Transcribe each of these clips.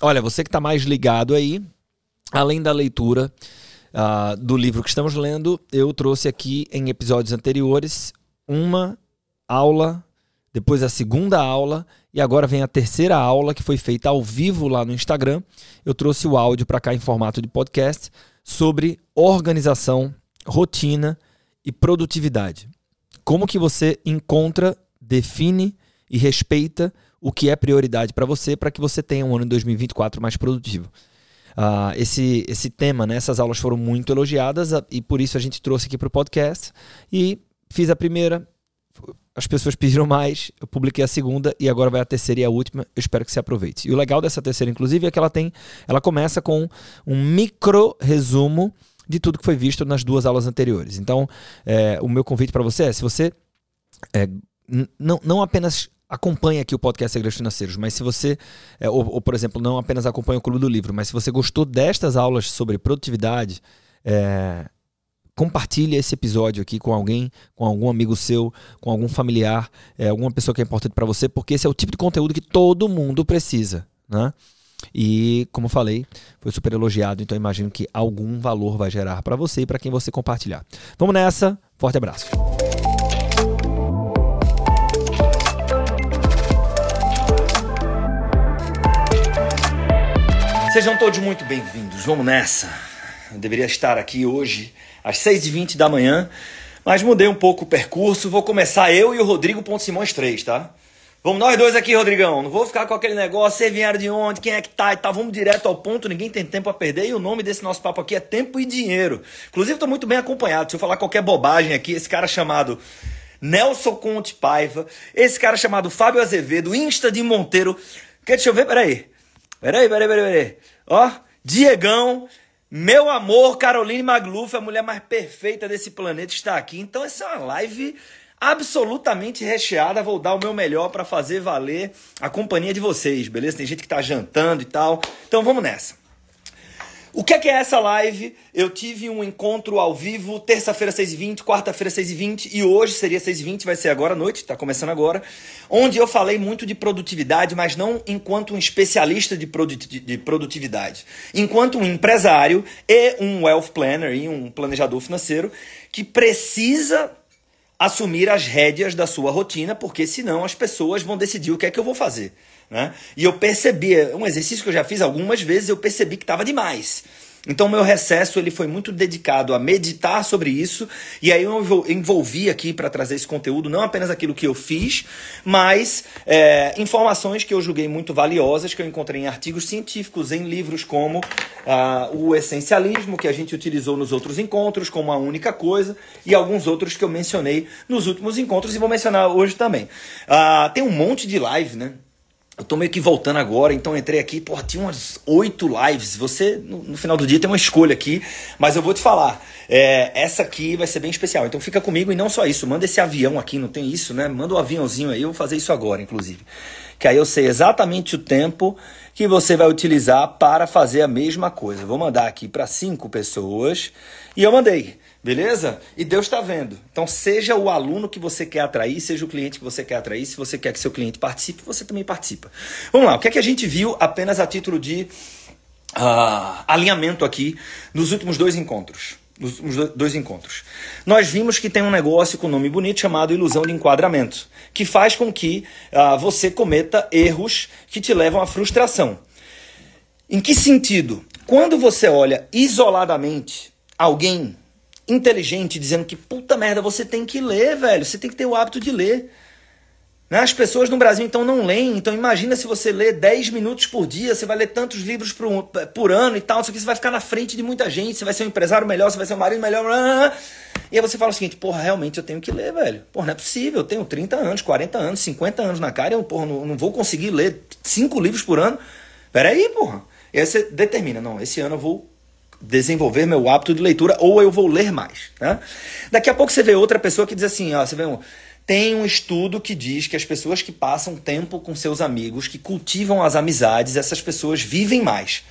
olha, você que está mais ligado aí, além da leitura uh, do livro que estamos lendo, eu trouxe aqui em episódios anteriores uma aula, depois a segunda aula e agora vem a terceira aula que foi feita ao vivo lá no Instagram. Eu trouxe o áudio para cá em formato de podcast sobre organização, rotina e produtividade. Como que você encontra, define e respeita o que é prioridade para você para que você tenha um ano de 2024 mais produtivo. Uh, esse, esse tema, né, essas aulas foram muito elogiadas uh, e por isso a gente trouxe aqui para o podcast e fiz a primeira. As pessoas pediram mais, eu publiquei a segunda e agora vai a terceira e a última. Eu espero que você aproveite. E o legal dessa terceira, inclusive, é que ela tem, ela começa com um micro resumo de tudo que foi visto nas duas aulas anteriores. Então, é, o meu convite para você é, se você é, não, não apenas acompanha aqui o podcast Segredos Financeiros, mas se você, é, ou, ou, por exemplo, não apenas acompanha o Clube do Livro, mas se você gostou destas aulas sobre produtividade, é, compartilhe esse episódio aqui com alguém, com algum amigo seu, com algum familiar, é, alguma pessoa que é importante para você, porque esse é o tipo de conteúdo que todo mundo precisa, né? E, como falei, foi super elogiado, então imagino que algum valor vai gerar para você e para quem você compartilhar. Vamos nessa, forte abraço. Sejam todos muito bem-vindos. Vamos nessa. Eu deveria estar aqui hoje às 6h20 da manhã, mas mudei um pouco o percurso. Vou começar eu e o Rodrigo Ponte Simões 3, tá? Vamos nós dois aqui, Rodrigão. Não vou ficar com aquele negócio, você vieram de onde, quem é que tá e tal. Vamos direto ao ponto, ninguém tem tempo a perder. E o nome desse nosso papo aqui é Tempo e Dinheiro. Inclusive, estou muito bem acompanhado. Se eu falar qualquer bobagem aqui, esse cara chamado Nelson Conte Paiva, esse cara chamado Fábio Azevedo, Insta de Monteiro. Quer, deixa eu ver, peraí. Peraí, peraí, peraí, peraí. Ó, Diegão, meu amor, Caroline Magluf, a mulher mais perfeita desse planeta, está aqui. Então, essa é uma live absolutamente recheada. Vou dar o meu melhor para fazer valer a companhia de vocês, beleza? Tem gente que está jantando e tal. Então, vamos nessa. O que é, que é essa live? Eu tive um encontro ao vivo, terça-feira 6h20, quarta-feira 6h20 e hoje seria 6h20, vai ser agora à noite, está começando agora, onde eu falei muito de produtividade, mas não enquanto um especialista de, produtividade, enquanto um empresário e um wealth planner e um planejador financeiro que precisa assumir as rédeas da sua rotina, porque senão as pessoas vão decidir o que é que eu vou fazer. Né? E eu percebi, um exercício que eu já fiz algumas vezes, eu percebi que estava demais. Então meu recesso ele foi muito dedicado a meditar sobre isso e aí eu envolvi aqui para trazer esse conteúdo não apenas aquilo que eu fiz, mas é, informações que eu julguei muito valiosas que eu encontrei em artigos científicos, em livros como ah, o essencialismo que a gente utilizou nos outros encontros como a única coisa e alguns outros que eu mencionei nos últimos encontros e vou mencionar hoje também. Ah, tem um monte de live, né? Eu tô meio que voltando agora, então entrei aqui, pô, tinha umas oito lives. Você, no, no, final do dia, tem uma escolha aqui, mas eu vou te falar. É, essa aqui vai ser bem especial. Então fica comigo e não só isso, manda esse avião aqui, não tem isso, né? Manda o um aviãozinho aí, eu vou fazer isso agora, inclusive. Que aí eu sei exatamente o tempo que você vai utilizar para fazer a mesma coisa. Vou mandar aqui para cinco pessoas e eu mandei. Beleza? E Deus está vendo. Então, seja o aluno que você quer atrair, seja o cliente que você quer atrair. Se você quer que seu cliente participe, você também participa. Vamos lá, o que é que a gente viu apenas a título de uh, alinhamento aqui nos últimos dois encontros? Nos últimos dois encontros. Nós vimos que tem um negócio com nome bonito chamado ilusão de enquadramento, que faz com que uh, você cometa erros que te levam à frustração. Em que sentido? Quando você olha isoladamente alguém inteligente dizendo que puta merda, você tem que ler, velho. Você tem que ter o hábito de ler. Né? As pessoas no Brasil então não leem. Então imagina se você lê 10 minutos por dia, você vai ler tantos livros por, por ano e tal, isso aqui você vai ficar na frente de muita gente, você vai ser um empresário melhor, você vai ser um marido melhor. E aí você fala o seguinte, porra, realmente eu tenho que ler, velho. Porra, não é possível, eu tenho 30 anos, 40 anos, 50 anos na cara, eu porra, não, não vou conseguir ler 5 livros por ano. Peraí, porra. E aí você determina, não, esse ano eu vou desenvolver meu hábito de leitura ou eu vou ler mais. Né? Daqui a pouco você vê outra pessoa que diz assim, ó, você vê um, tem um estudo que diz que as pessoas que passam tempo com seus amigos, que cultivam as amizades, essas pessoas vivem mais.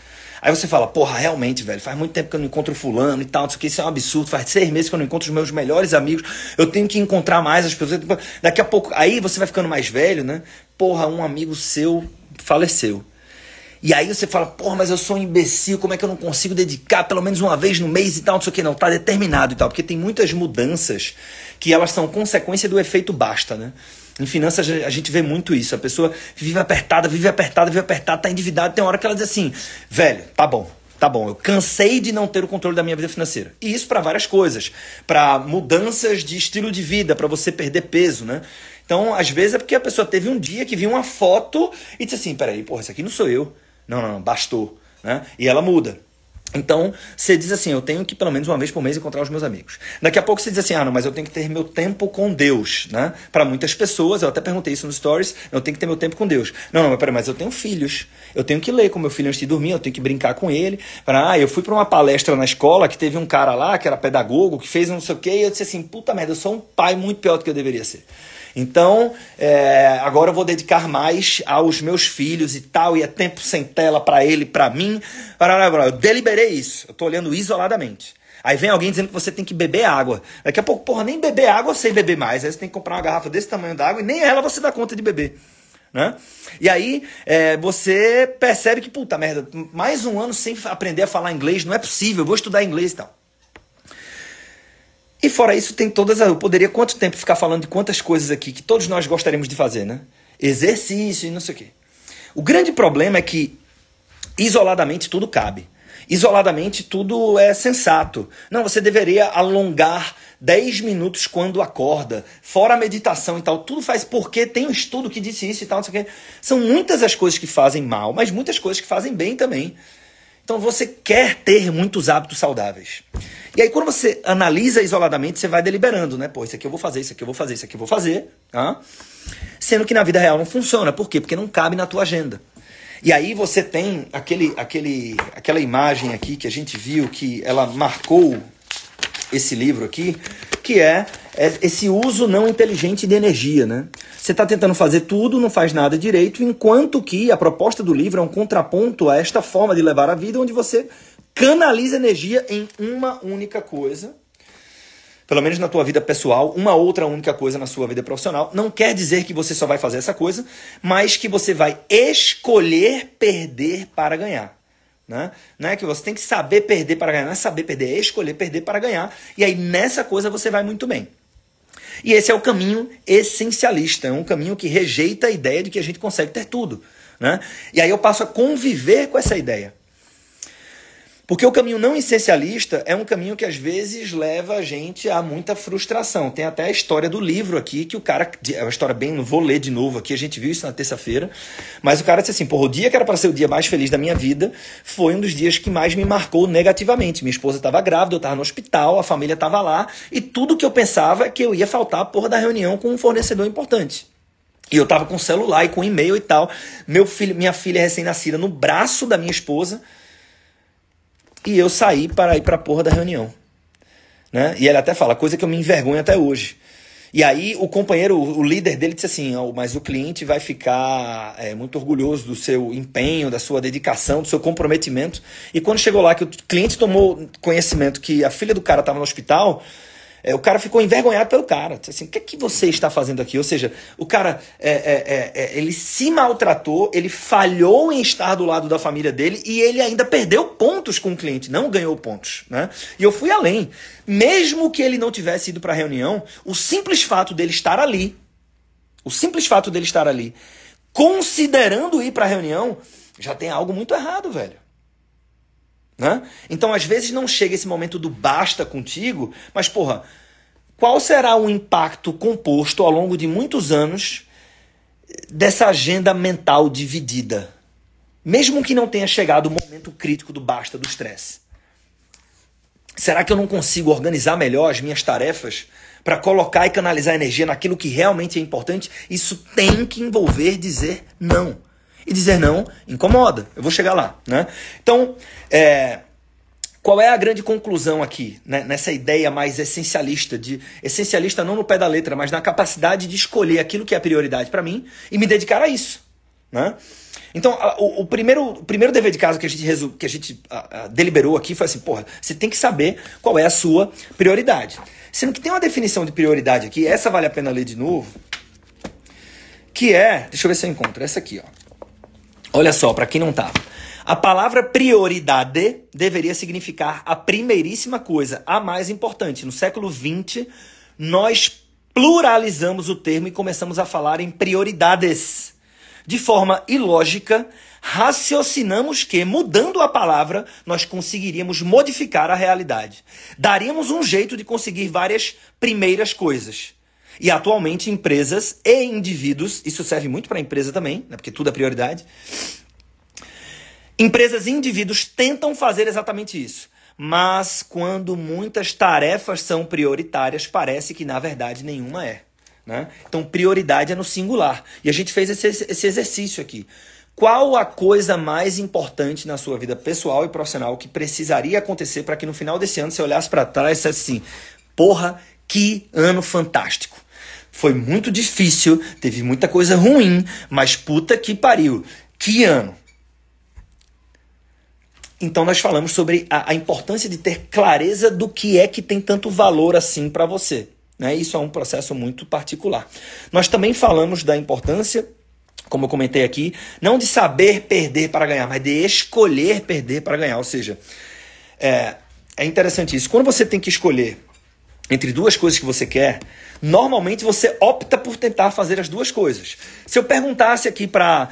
Aí você fala, porra, realmente, velho, faz muito tempo que eu não encontro fulano e tal, não sei o que, isso é um absurdo, faz seis meses que eu não encontro os meus melhores amigos, eu tenho que encontrar mais as pessoas. Daqui a pouco, aí você vai ficando mais velho, né? Porra, um amigo seu faleceu. E aí você fala, porra, mas eu sou um imbecil, como é que eu não consigo dedicar pelo menos uma vez no mês e tal, não sei o que, não, tá determinado e tal, porque tem muitas mudanças que elas são consequência do efeito basta, né? Em finanças a gente vê muito isso, a pessoa vive apertada, vive apertada, vive apertada, tá endividada, tem hora que ela diz assim, velho, tá bom, Tá bom, eu cansei de não ter o controle da minha vida financeira. E isso para várias coisas, para mudanças de estilo de vida, para você perder peso, né? Então, às vezes é porque a pessoa teve um dia que viu uma foto e disse assim: peraí, porra, isso aqui não sou eu. Não, não, não, bastou. Né? E ela muda. Então, você diz assim, eu tenho que pelo menos uma vez por mês encontrar os meus amigos. Daqui a pouco você diz assim, ah, não, mas eu tenho que ter meu tempo com Deus, né? Para muitas pessoas, eu até perguntei isso nos stories, eu tenho que ter meu tempo com Deus. Não, não, mas peraí, mas eu tenho filhos. Eu tenho que ler com meu filho antes de dormir, eu tenho que brincar com ele. Para, ah, eu fui para uma palestra na escola que teve um cara lá, que era pedagogo, que fez não sei o quê, e eu disse assim, puta merda, eu sou um pai muito pior do que eu deveria ser. Então, é, agora eu vou dedicar mais aos meus filhos e tal, e é tempo sem tela para ele, para mim. Eu deliberei isso, eu tô olhando isoladamente. Aí vem alguém dizendo que você tem que beber água. Daqui a pouco, porra, nem beber água eu sei beber mais. Aí você tem que comprar uma garrafa desse tamanho d'água e nem ela você dá conta de beber. Né? E aí é, você percebe que, puta merda, mais um ano sem aprender a falar inglês, não é possível, eu vou estudar inglês e tal. E fora isso, tem todas. Eu poderia quanto tempo ficar falando de quantas coisas aqui que todos nós gostaríamos de fazer, né? Exercício e não sei o quê. O grande problema é que isoladamente tudo cabe. Isoladamente tudo é sensato. Não, você deveria alongar 10 minutos quando acorda, fora a meditação e tal. Tudo faz porque tem um estudo que disse isso e tal, não sei o quê. São muitas as coisas que fazem mal, mas muitas coisas que fazem bem também. Então você quer ter muitos hábitos saudáveis. E aí quando você analisa isoladamente, você vai deliberando, né? Pô, isso aqui eu vou fazer, isso aqui eu vou fazer, isso aqui eu vou fazer. Tá? Sendo que na vida real não funciona. Por quê? Porque não cabe na tua agenda. E aí você tem aquele, aquele, aquela imagem aqui que a gente viu que ela marcou esse livro aqui, que é, é esse uso não inteligente de energia, né? Você está tentando fazer tudo, não faz nada direito, enquanto que a proposta do livro é um contraponto a esta forma de levar a vida, onde você canaliza energia em uma única coisa, pelo menos na tua vida pessoal, uma outra única coisa na sua vida profissional. Não quer dizer que você só vai fazer essa coisa, mas que você vai escolher perder para ganhar. Né? Não é que você tem que saber perder para ganhar, não é saber perder, é escolher perder para ganhar. E aí nessa coisa você vai muito bem. E esse é o caminho essencialista, é um caminho que rejeita a ideia de que a gente consegue ter tudo. Né? E aí eu passo a conviver com essa ideia. Porque o caminho não essencialista é um caminho que às vezes leva a gente a muita frustração. Tem até a história do livro aqui, que o cara. É uma história bem. Não vou ler de novo aqui, a gente viu isso na terça-feira. Mas o cara disse assim: porra, o dia que era para ser o dia mais feliz da minha vida foi um dos dias que mais me marcou negativamente. Minha esposa estava grávida, eu estava no hospital, a família estava lá, e tudo que eu pensava é que eu ia faltar a porra da reunião com um fornecedor importante. E eu tava com celular e com e-mail e tal. Meu filho, minha filha recém-nascida no braço da minha esposa e eu saí para ir para a porra da reunião. Né? E ele até fala, coisa que eu me envergonho até hoje. E aí o companheiro, o líder dele disse assim, oh, mas o cliente vai ficar é, muito orgulhoso do seu empenho, da sua dedicação, do seu comprometimento. E quando chegou lá que o cliente tomou conhecimento que a filha do cara estava no hospital, é, o cara ficou envergonhado pelo cara. Assim, o que é que você está fazendo aqui? Ou seja, o cara, é, é, é, é, ele se maltratou, ele falhou em estar do lado da família dele e ele ainda perdeu pontos com o cliente, não ganhou pontos. Né? E eu fui além. Mesmo que ele não tivesse ido para a reunião, o simples fato dele estar ali, o simples fato dele estar ali, considerando ir para a reunião, já tem algo muito errado, velho. Né? Então, às vezes, não chega esse momento do basta contigo, mas, porra, qual será o impacto composto ao longo de muitos anos dessa agenda mental dividida? Mesmo que não tenha chegado o momento crítico do basta, do estresse. Será que eu não consigo organizar melhor as minhas tarefas para colocar e canalizar energia naquilo que realmente é importante? Isso tem que envolver dizer não. E dizer não incomoda. Eu vou chegar lá. Né? Então, é, qual é a grande conclusão aqui, né? nessa ideia mais essencialista, de essencialista não no pé da letra, mas na capacidade de escolher aquilo que é prioridade para mim e me dedicar a isso. Né? Então, o, primeiro, o primeiro dever de casa que a gente, que a gente deliberou aqui foi assim: porra, você tem que saber qual é a sua prioridade. Sendo que tem uma definição de prioridade aqui, essa vale a pena ler de novo, que é, deixa eu ver se eu encontro, essa aqui, ó. Olha só, para quem não tá. A palavra prioridade deveria significar a primeiríssima coisa, a mais importante. No século XX, nós pluralizamos o termo e começamos a falar em prioridades. De forma ilógica, raciocinamos que, mudando a palavra, nós conseguiríamos modificar a realidade. Daríamos um jeito de conseguir várias primeiras coisas. E atualmente, empresas e indivíduos, isso serve muito para empresa também, né, porque tudo é prioridade. Empresas e indivíduos tentam fazer exatamente isso. Mas quando muitas tarefas são prioritárias, parece que na verdade nenhuma é. Né? Então, prioridade é no singular. E a gente fez esse, esse exercício aqui. Qual a coisa mais importante na sua vida pessoal e profissional que precisaria acontecer para que no final desse ano você olhasse para trás e dissesse assim: porra, que ano fantástico! Foi muito difícil, teve muita coisa ruim, mas puta que pariu. Que ano! Então nós falamos sobre a, a, importância de ter clareza do que é que tem tanto valor assim para você. Né? Isso é um processo muito particular. Nós também falamos da importância, como eu comentei aqui, não de saber perder para ganhar, mas de escolher perder para ganhar. Ou seja, é, é interessante isso. Quando você tem que escolher entre duas coisas que você quer, normalmente você opta por tentar fazer as duas coisas. Se eu perguntasse aqui para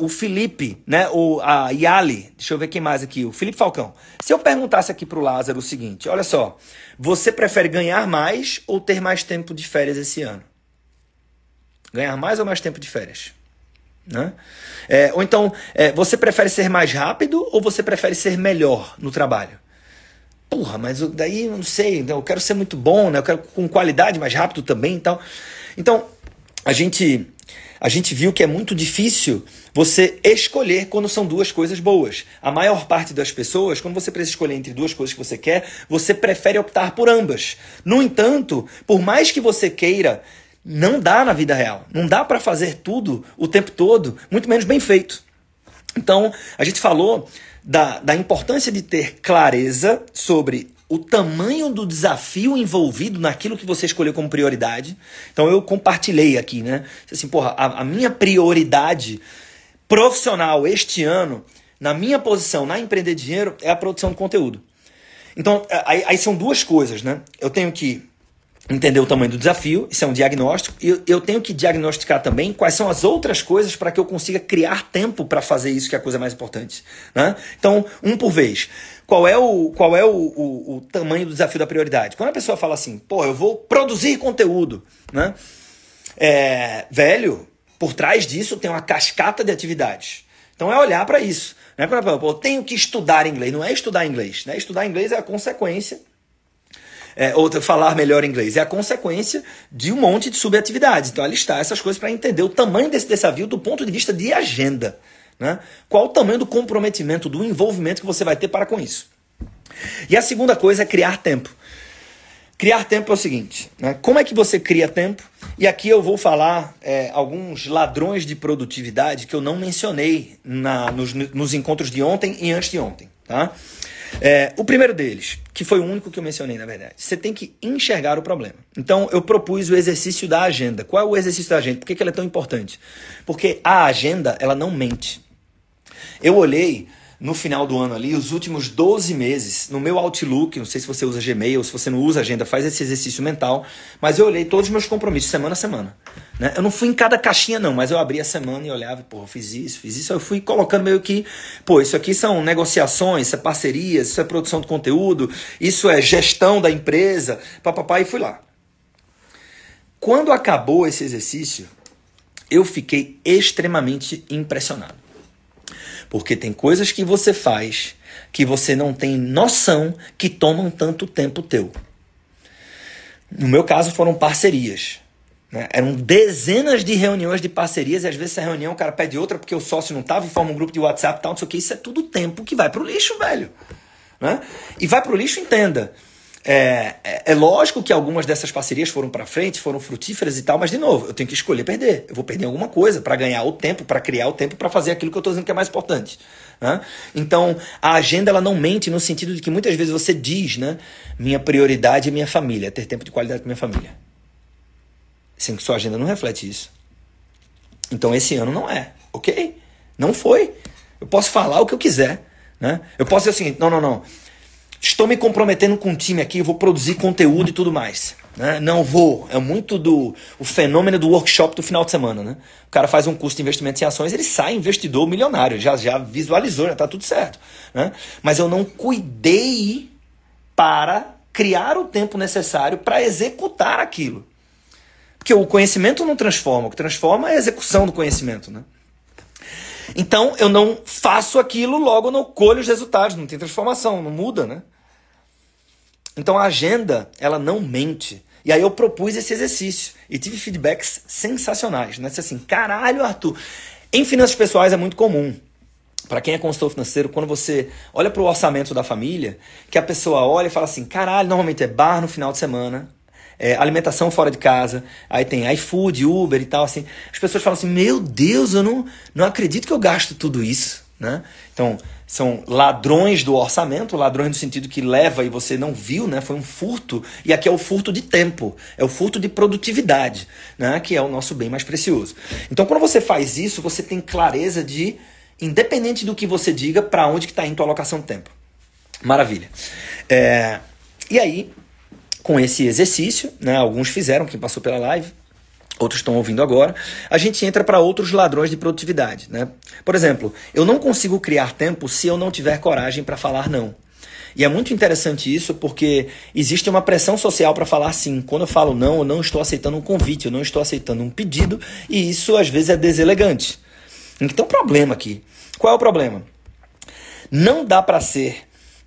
o Felipe, né, ou a Yali, deixa eu ver quem mais aqui, o Felipe Falcão. Se eu perguntasse aqui para o Lázaro o seguinte, olha só, você prefere ganhar mais ou ter mais tempo de férias esse ano? Ganhar mais ou mais tempo de férias? Né? É, ou então, é, você prefere ser mais rápido ou você prefere ser melhor no trabalho? Porra, mas daí não sei, eu quero ser muito bom, né? Eu quero com qualidade mais rápido também e tal. Então, a gente a gente viu que é muito difícil você escolher quando são duas coisas boas. A maior parte das pessoas, quando você precisa escolher entre duas coisas que você quer, você prefere optar por ambas. No entanto, por mais que você queira, não dá na vida real. Não dá para fazer tudo o tempo todo, muito menos bem feito. Então, a gente falou da, da importância de ter clareza sobre o tamanho do desafio envolvido naquilo que você escolheu como prioridade. Então eu compartilhei aqui, né? Assim, porra, a, a minha prioridade profissional este ano, na minha posição na Empreender Dinheiro, é a produção de conteúdo. Então, aí, aí são duas coisas, né? Eu tenho que entender o tamanho do desafio, isso é um diagnóstico, e eu tenho que diagnosticar também quais são as outras coisas para que eu consiga criar tempo para fazer isso, que é a coisa mais importante. Né? Então, um por vez. Qual é, o, qual é o, o, o tamanho do desafio da prioridade? Quando a pessoa fala assim, pô, eu vou produzir conteúdo, né? É, velho, por trás disso tem uma cascata de atividades. Então é olhar para isso. Não é para, eu tenho que estudar inglês. Não é estudar inglês. Né? Estudar inglês é a consequência é, ou falar melhor inglês. É a consequência de um monte de subatividades. Então, alistar essas coisas para entender o tamanho desse desafio do ponto de vista de agenda. Né? Qual o tamanho do comprometimento, do envolvimento que você vai ter para com isso. E a segunda coisa é criar tempo. Criar tempo é o seguinte: né? como é que você cria tempo? E aqui eu vou falar é, alguns ladrões de produtividade que eu não mencionei na, nos, nos encontros de ontem e antes de ontem. Tá? É, o primeiro deles, que foi o único que eu mencionei, na verdade, você tem que enxergar o problema. Então, eu propus o exercício da agenda. Qual é o exercício da agenda? Por que, que ela é tão importante? Porque a agenda, ela não mente. Eu olhei no final do ano ali, os últimos 12 meses, no meu Outlook, não sei se você usa Gmail, se você não usa agenda, faz esse exercício mental, mas eu olhei todos os meus compromissos, semana a semana. Né? Eu não fui em cada caixinha, não, mas eu abri a semana e olhava, pô, fiz isso, fiz isso, eu fui colocando meio que, pô, isso aqui são negociações, isso é parcerias, isso é produção de conteúdo, isso é gestão da empresa, papapá, e fui lá. Quando acabou esse exercício, eu fiquei extremamente impressionado. Porque tem coisas que você faz que você não tem noção que tomam tanto tempo teu. No meu caso foram parcerias. Né? Eram dezenas de reuniões de parcerias e às vezes essa reunião o cara pede outra porque o sócio não estava e forma um grupo de WhatsApp e tal, não sei o que. Isso é tudo tempo que vai pro lixo, velho. Né? E vai pro lixo, entenda. É, é, é, lógico que algumas dessas parcerias foram para frente, foram frutíferas e tal, mas de novo, eu tenho que escolher perder. Eu vou perder alguma coisa para ganhar o tempo, para criar o tempo, para fazer aquilo que eu estou dizendo que é mais importante. Né? Então, a agenda ela não mente no sentido de que muitas vezes você diz, né? Minha prioridade é minha família, é ter tempo de qualidade com minha família. Sendo que sua agenda não reflete isso. Então, esse ano não é, ok? Não foi. Eu posso falar o que eu quiser. Né? Eu posso dizer o seguinte: não, não, não. Estou me comprometendo com um time aqui, vou produzir conteúdo e tudo mais. Né? Não vou. É muito do o fenômeno do workshop do final de semana. Né? O cara faz um curso de investimento em ações, ele sai investidor milionário, já, já visualizou, já está tudo certo. Né? Mas eu não cuidei para criar o tempo necessário para executar aquilo. Porque o conhecimento não transforma, o que transforma é a execução do conhecimento. Né? Então eu não faço aquilo, logo não colho os resultados, não tem transformação, não muda, né? Então a agenda, ela não mente. E aí eu propus esse exercício e tive feedbacks sensacionais, né? Disse assim, caralho, Arthur. Em finanças pessoais é muito comum. Para quem é consultor financeiro, quando você olha para o orçamento da família, que a pessoa olha e fala assim, caralho, normalmente é bar no final de semana, é, alimentação fora de casa, aí tem iFood, Uber e tal, assim. As pessoas falam assim, meu Deus, eu não, não acredito que eu gasto tudo isso, né? Então, são ladrões do orçamento, ladrões no sentido que leva e você não viu, né? Foi um furto, e aqui é o furto de tempo, é o furto de produtividade, né? Que é o nosso bem mais precioso. Então, quando você faz isso, você tem clareza de, independente do que você diga, para onde que está indo a alocação de tempo. Maravilha. É, e aí, com esse exercício, né? Alguns fizeram, quem passou pela live, outros estão ouvindo agora, a gente entra para outros ladrões de produtividade. Né? Por exemplo, eu não consigo criar tempo se eu não tiver coragem para falar não. E é muito interessante isso porque existe uma pressão social para falar sim. Quando eu falo não, eu não estou aceitando um convite, eu não estou aceitando um pedido, e isso às vezes é deselegante. Então, problema aqui. Qual é o problema? Não dá para ser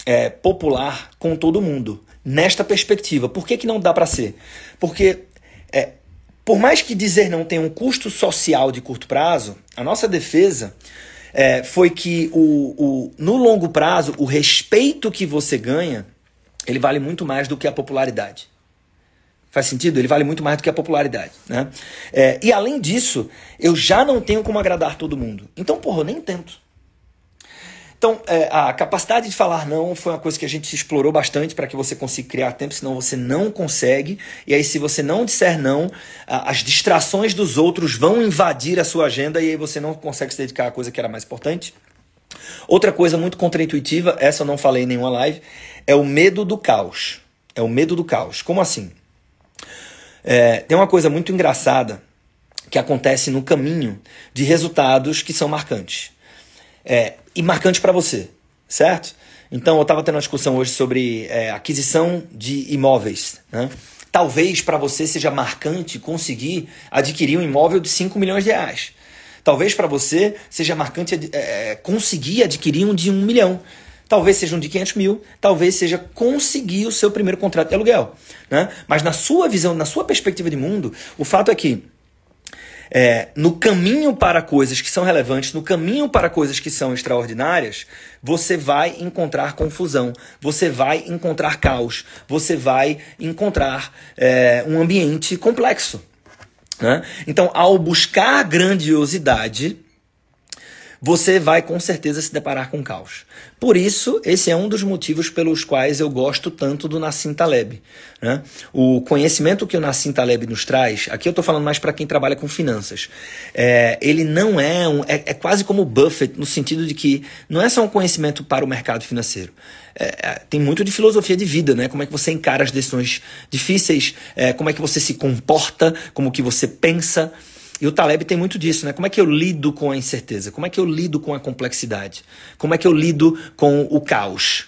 é, popular com todo mundo nesta perspectiva. Por que, que não dá para ser? Porque, é, por mais que dizer não tenha um custo social de curto prazo, a nossa defesa é, foi que o, o, no longo prazo, o respeito que você ganha, ele vale muito mais do que a popularidade. Faz sentido? Ele vale muito mais do que a popularidade. Né? É, e além disso, eu já não tenho como agradar todo mundo. Então, porra, eu nem tento. Então, é, a capacidade de falar não foi uma coisa que a gente explorou bastante para que você consiga criar tempo, senão você não consegue. E aí, se você não disser não, as distrações dos outros vão invadir a sua agenda e aí você não consegue se dedicar à coisa que era mais importante. Outra coisa muito contraintuitiva, essa eu não falei em nenhuma live, é o medo do caos. É o medo do caos. Como assim? É, tem uma coisa muito engraçada que acontece no caminho de resultados que são marcantes. É, e marcante para você, certo? Então, eu estava tendo uma discussão hoje sobre é, aquisição de imóveis. Né? Talvez para você seja marcante conseguir adquirir um imóvel de 5 milhões de reais. Talvez para você seja marcante é, conseguir adquirir um de 1 milhão. Talvez seja um de 500 mil, talvez seja conseguir o seu primeiro contrato de aluguel. Né? Mas na sua visão, na sua perspectiva de mundo, o fato é que é, no caminho para coisas que são relevantes, no caminho para coisas que são extraordinárias, você vai encontrar confusão, você vai encontrar caos, você vai encontrar é, um ambiente complexo. Né? Então, ao buscar grandiosidade, você vai com certeza se deparar com caos. Por isso, esse é um dos motivos pelos quais eu gosto tanto do Nassim Taleb. Né? O conhecimento que o Nassim Taleb nos traz, aqui eu estou falando mais para quem trabalha com finanças, é, ele não é um. É, é, quase como o Buffett, no sentido de que não é só um conhecimento para o mercado financeiro. É, é tem muito de filosofia de vida, né? Como é que você encara as decisões difíceis, é, como é que você se comporta, como que você pensa. E o Taleb tem muito disso, né? Como é que eu lido com a incerteza? Como é que eu lido com a complexidade? Como é que eu lido com o caos?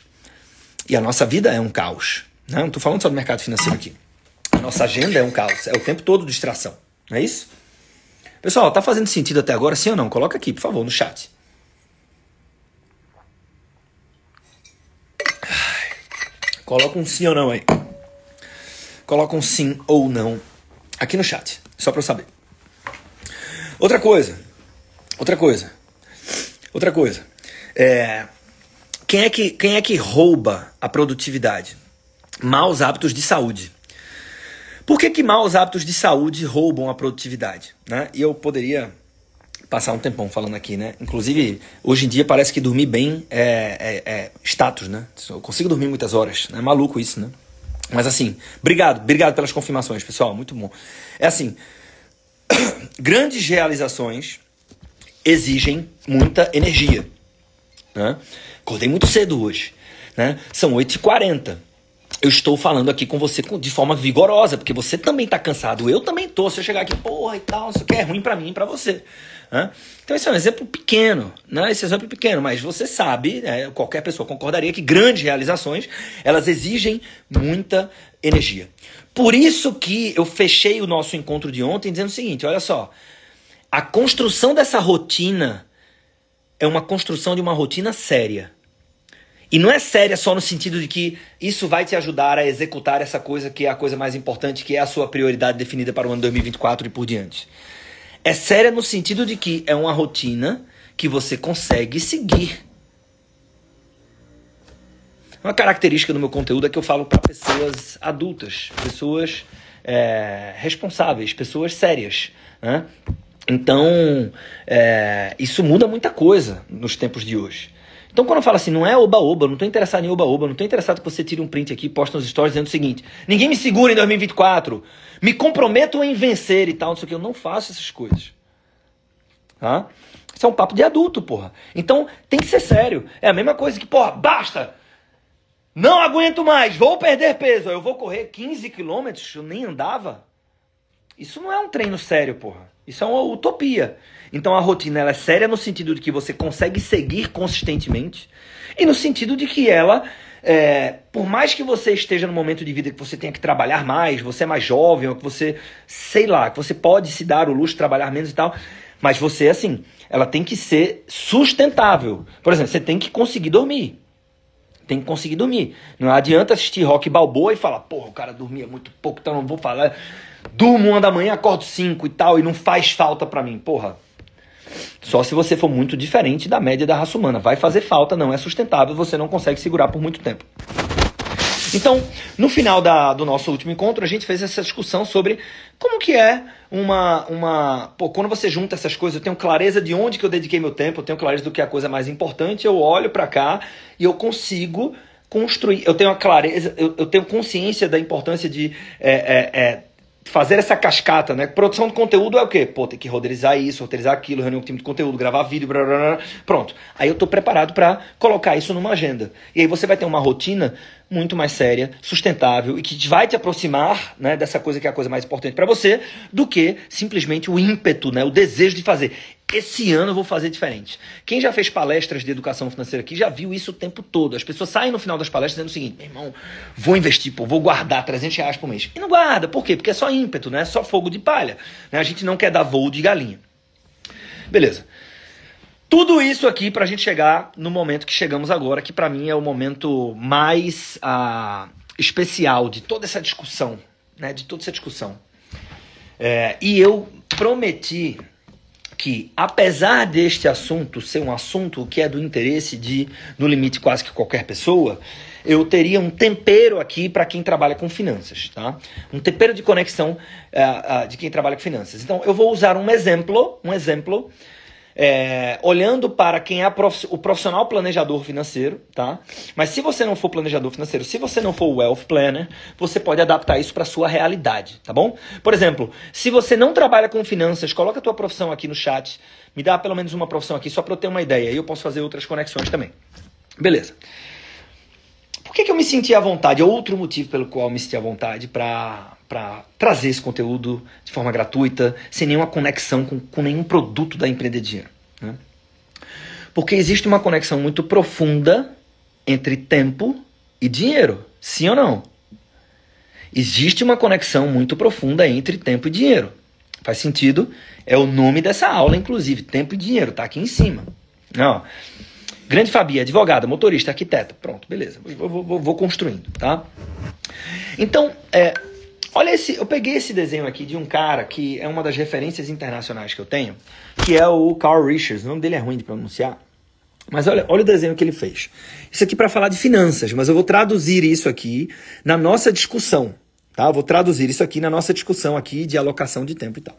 E a nossa vida é um caos. Né? Não estou falando só do mercado financeiro aqui. A nossa agenda é um caos. É o tempo todo distração. Não é isso? Pessoal, tá fazendo sentido até agora, sim ou não? Coloca aqui, por favor, no chat. Coloca um sim ou não aí. Coloca um sim ou não aqui no chat, só para eu saber. Outra coisa, outra coisa, outra coisa. É, quem, é que, quem é que rouba a produtividade? Maus hábitos de saúde. Por que, que maus hábitos de saúde roubam a produtividade? Né? E eu poderia passar um tempão falando aqui, né? Inclusive, hoje em dia parece que dormir bem é, é, é status, né? Eu consigo dormir muitas horas. É maluco isso, né? Mas assim, obrigado, obrigado pelas confirmações, pessoal. Muito bom. É assim, grandes realizações exigem muita energia. Né? Acordei muito cedo hoje. Né? São 8h40 eu estou falando aqui com você de forma vigorosa, porque você também está cansado, eu também tô. Se eu chegar aqui, porra e tal, isso aqui é ruim para mim e para você. Né? Então esse é um exemplo pequeno, né? Esse exemplo pequeno, mas você sabe, né? qualquer pessoa concordaria que grandes realizações elas exigem muita energia. Por isso que eu fechei o nosso encontro de ontem dizendo o seguinte: olha só, a construção dessa rotina é uma construção de uma rotina séria. E não é séria só no sentido de que isso vai te ajudar a executar essa coisa que é a coisa mais importante, que é a sua prioridade definida para o ano 2024 e por diante. É séria no sentido de que é uma rotina que você consegue seguir. Uma característica do meu conteúdo é que eu falo para pessoas adultas, pessoas é, responsáveis, pessoas sérias. Né? Então, é, isso muda muita coisa nos tempos de hoje. Então, quando eu falo assim, não é oba-oba, não estou interessado em oba-oba, não estou interessado que você tire um print aqui e poste nos stories dizendo o seguinte: ninguém me segura em 2024, me comprometo em vencer e tal, não sei o que. Eu não faço essas coisas. Tá? Isso é um papo de adulto, porra. Então, tem que ser sério. É a mesma coisa que, porra, basta! Não aguento mais, vou perder peso. Eu vou correr 15 quilômetros, eu nem andava. Isso não é um treino sério, porra. Isso é uma utopia. Então a rotina ela é séria no sentido de que você consegue seguir consistentemente e no sentido de que ela, é, por mais que você esteja no momento de vida que você tenha que trabalhar mais, você é mais jovem, ou que você, sei lá, que você pode se dar o luxo de trabalhar menos e tal, mas você, assim, ela tem que ser sustentável. Por exemplo, você tem que conseguir dormir. Tem que conseguir dormir. Não adianta assistir rock balboa e falar, porra, o cara dormia muito pouco, então não vou falar. Durmo uma da manhã, acordo cinco e tal, e não faz falta para mim. Porra, só se você for muito diferente da média da raça humana. Vai fazer falta, não é sustentável, você não consegue segurar por muito tempo. Então, no final da, do nosso último encontro, a gente fez essa discussão sobre como que é uma. uma pô, quando você junta essas coisas, eu tenho clareza de onde que eu dediquei meu tempo, eu tenho clareza do que é a coisa mais importante, eu olho para cá e eu consigo construir. Eu tenho a clareza, eu, eu tenho consciência da importância de. É, é, é, fazer essa cascata, né? Produção de conteúdo é o quê? Pô, tem que roteirizar isso, roteirizar aquilo, reunião com time de conteúdo, gravar vídeo, blá, blá, blá. pronto. Aí eu tô preparado para colocar isso numa agenda. E aí você vai ter uma rotina muito mais séria, sustentável e que vai te aproximar, né, dessa coisa que é a coisa mais importante para você, do que simplesmente o ímpeto, né, o desejo de fazer. Esse ano eu vou fazer diferente. Quem já fez palestras de educação financeira aqui já viu isso o tempo todo. As pessoas saem no final das palestras dizendo o seguinte: meu irmão, vou investir, pô, vou guardar 300 reais por mês. E não guarda, por quê? Porque é só ímpeto, né? É só fogo de palha. Né? A gente não quer dar voo de galinha. Beleza. Tudo isso aqui para a gente chegar no momento que chegamos agora, que para mim é o momento mais ah, especial de toda essa discussão, né? De toda essa discussão. É, e eu prometi que, apesar deste assunto ser um assunto que é do interesse de, no limite, quase que qualquer pessoa, eu teria um tempero aqui para quem trabalha com finanças, tá? Um tempero de conexão uh, uh, de quem trabalha com finanças. Então, eu vou usar um exemplo, um exemplo é, olhando para quem é o profissional planejador financeiro, tá? Mas se você não for planejador financeiro, se você não for wealth planner, você pode adaptar isso para sua realidade, tá bom? Por exemplo, se você não trabalha com finanças, coloca a tua profissão aqui no chat, me dá pelo menos uma profissão aqui só para eu ter uma ideia, e eu posso fazer outras conexões também. Beleza. Por que, que eu me senti à vontade? Outro motivo pelo qual eu me senti à vontade para para trazer esse conteúdo de forma gratuita, sem nenhuma conexão com, com nenhum produto da Empreender Dinheiro. Né? Porque existe uma conexão muito profunda entre tempo e dinheiro, sim ou não? Existe uma conexão muito profunda entre tempo e dinheiro. Faz sentido? É o nome dessa aula, inclusive, tempo e dinheiro, tá aqui em cima. Não. Grande Fabi, advogada, motorista, arquiteta. Pronto, beleza. Vou, vou, vou construindo, tá? Então, é, Olha esse, eu peguei esse desenho aqui de um cara que é uma das referências internacionais que eu tenho, que é o Carl Richards. O nome dele é ruim de pronunciar. Mas olha, olha o desenho que ele fez. Isso aqui para falar de finanças, mas eu vou traduzir isso aqui na nossa discussão, tá? Vou traduzir isso aqui na nossa discussão aqui de alocação de tempo e tal.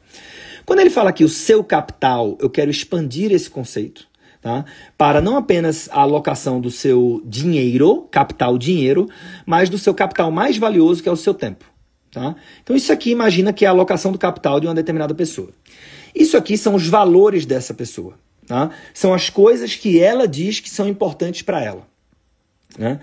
Quando ele fala aqui o seu capital, eu quero expandir esse conceito, tá? Para não apenas a alocação do seu dinheiro, capital dinheiro, mas do seu capital mais valioso, que é o seu tempo. Tá? Então, isso aqui imagina que é a alocação do capital de uma determinada pessoa. Isso aqui são os valores dessa pessoa. Tá? São as coisas que ela diz que são importantes para ela. Né?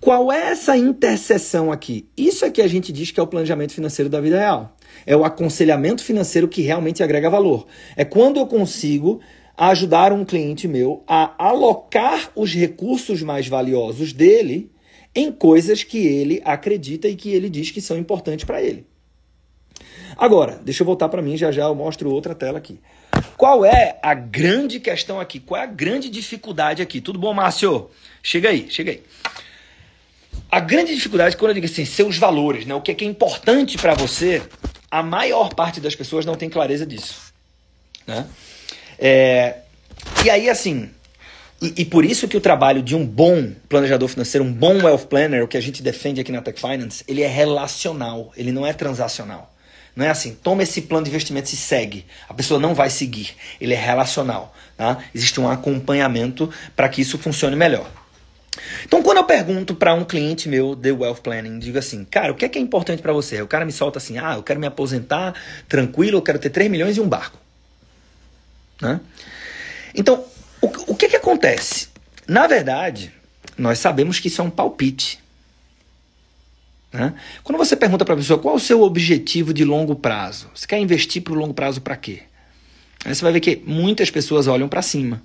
Qual é essa interseção aqui? Isso é que a gente diz que é o planejamento financeiro da vida real. É o aconselhamento financeiro que realmente agrega valor. É quando eu consigo ajudar um cliente meu a alocar os recursos mais valiosos dele em coisas que ele acredita e que ele diz que são importantes para ele. Agora, deixa eu voltar para mim, já já eu mostro outra tela aqui. Qual é a grande questão aqui? Qual é a grande dificuldade aqui? Tudo bom, Márcio? Chega aí, chega aí. A grande dificuldade, quando eu digo assim, seus valores, né? o que é, que é importante para você, a maior parte das pessoas não tem clareza disso. Né? É, e aí, assim, e, e, por isso que o trabalho de um bom planejador financeiro, um bom wealth planner, o que a gente defende aqui na Tech Finance, ele é relacional, ele não é transacional. Não é assim, toma esse plano de investimento e segue. A pessoa não vai seguir. Ele é relacional. Tá? Existe um acompanhamento para que isso funcione melhor. Então, quando eu pergunto para um cliente meu de wealth planning, digo assim, cara, o que é, que é importante para você? O cara me solta assim, ah, eu quero me aposentar tranquilo, eu quero ter 3 milhões e um barco. Né? Então, o, que, que acontece? Na verdade, nós sabemos que isso é um palpite. Né? Quando você pergunta para a pessoa qual o seu objetivo de longo prazo, você quer investir para o longo prazo para quê? Aí você vai ver que muitas pessoas olham para cima.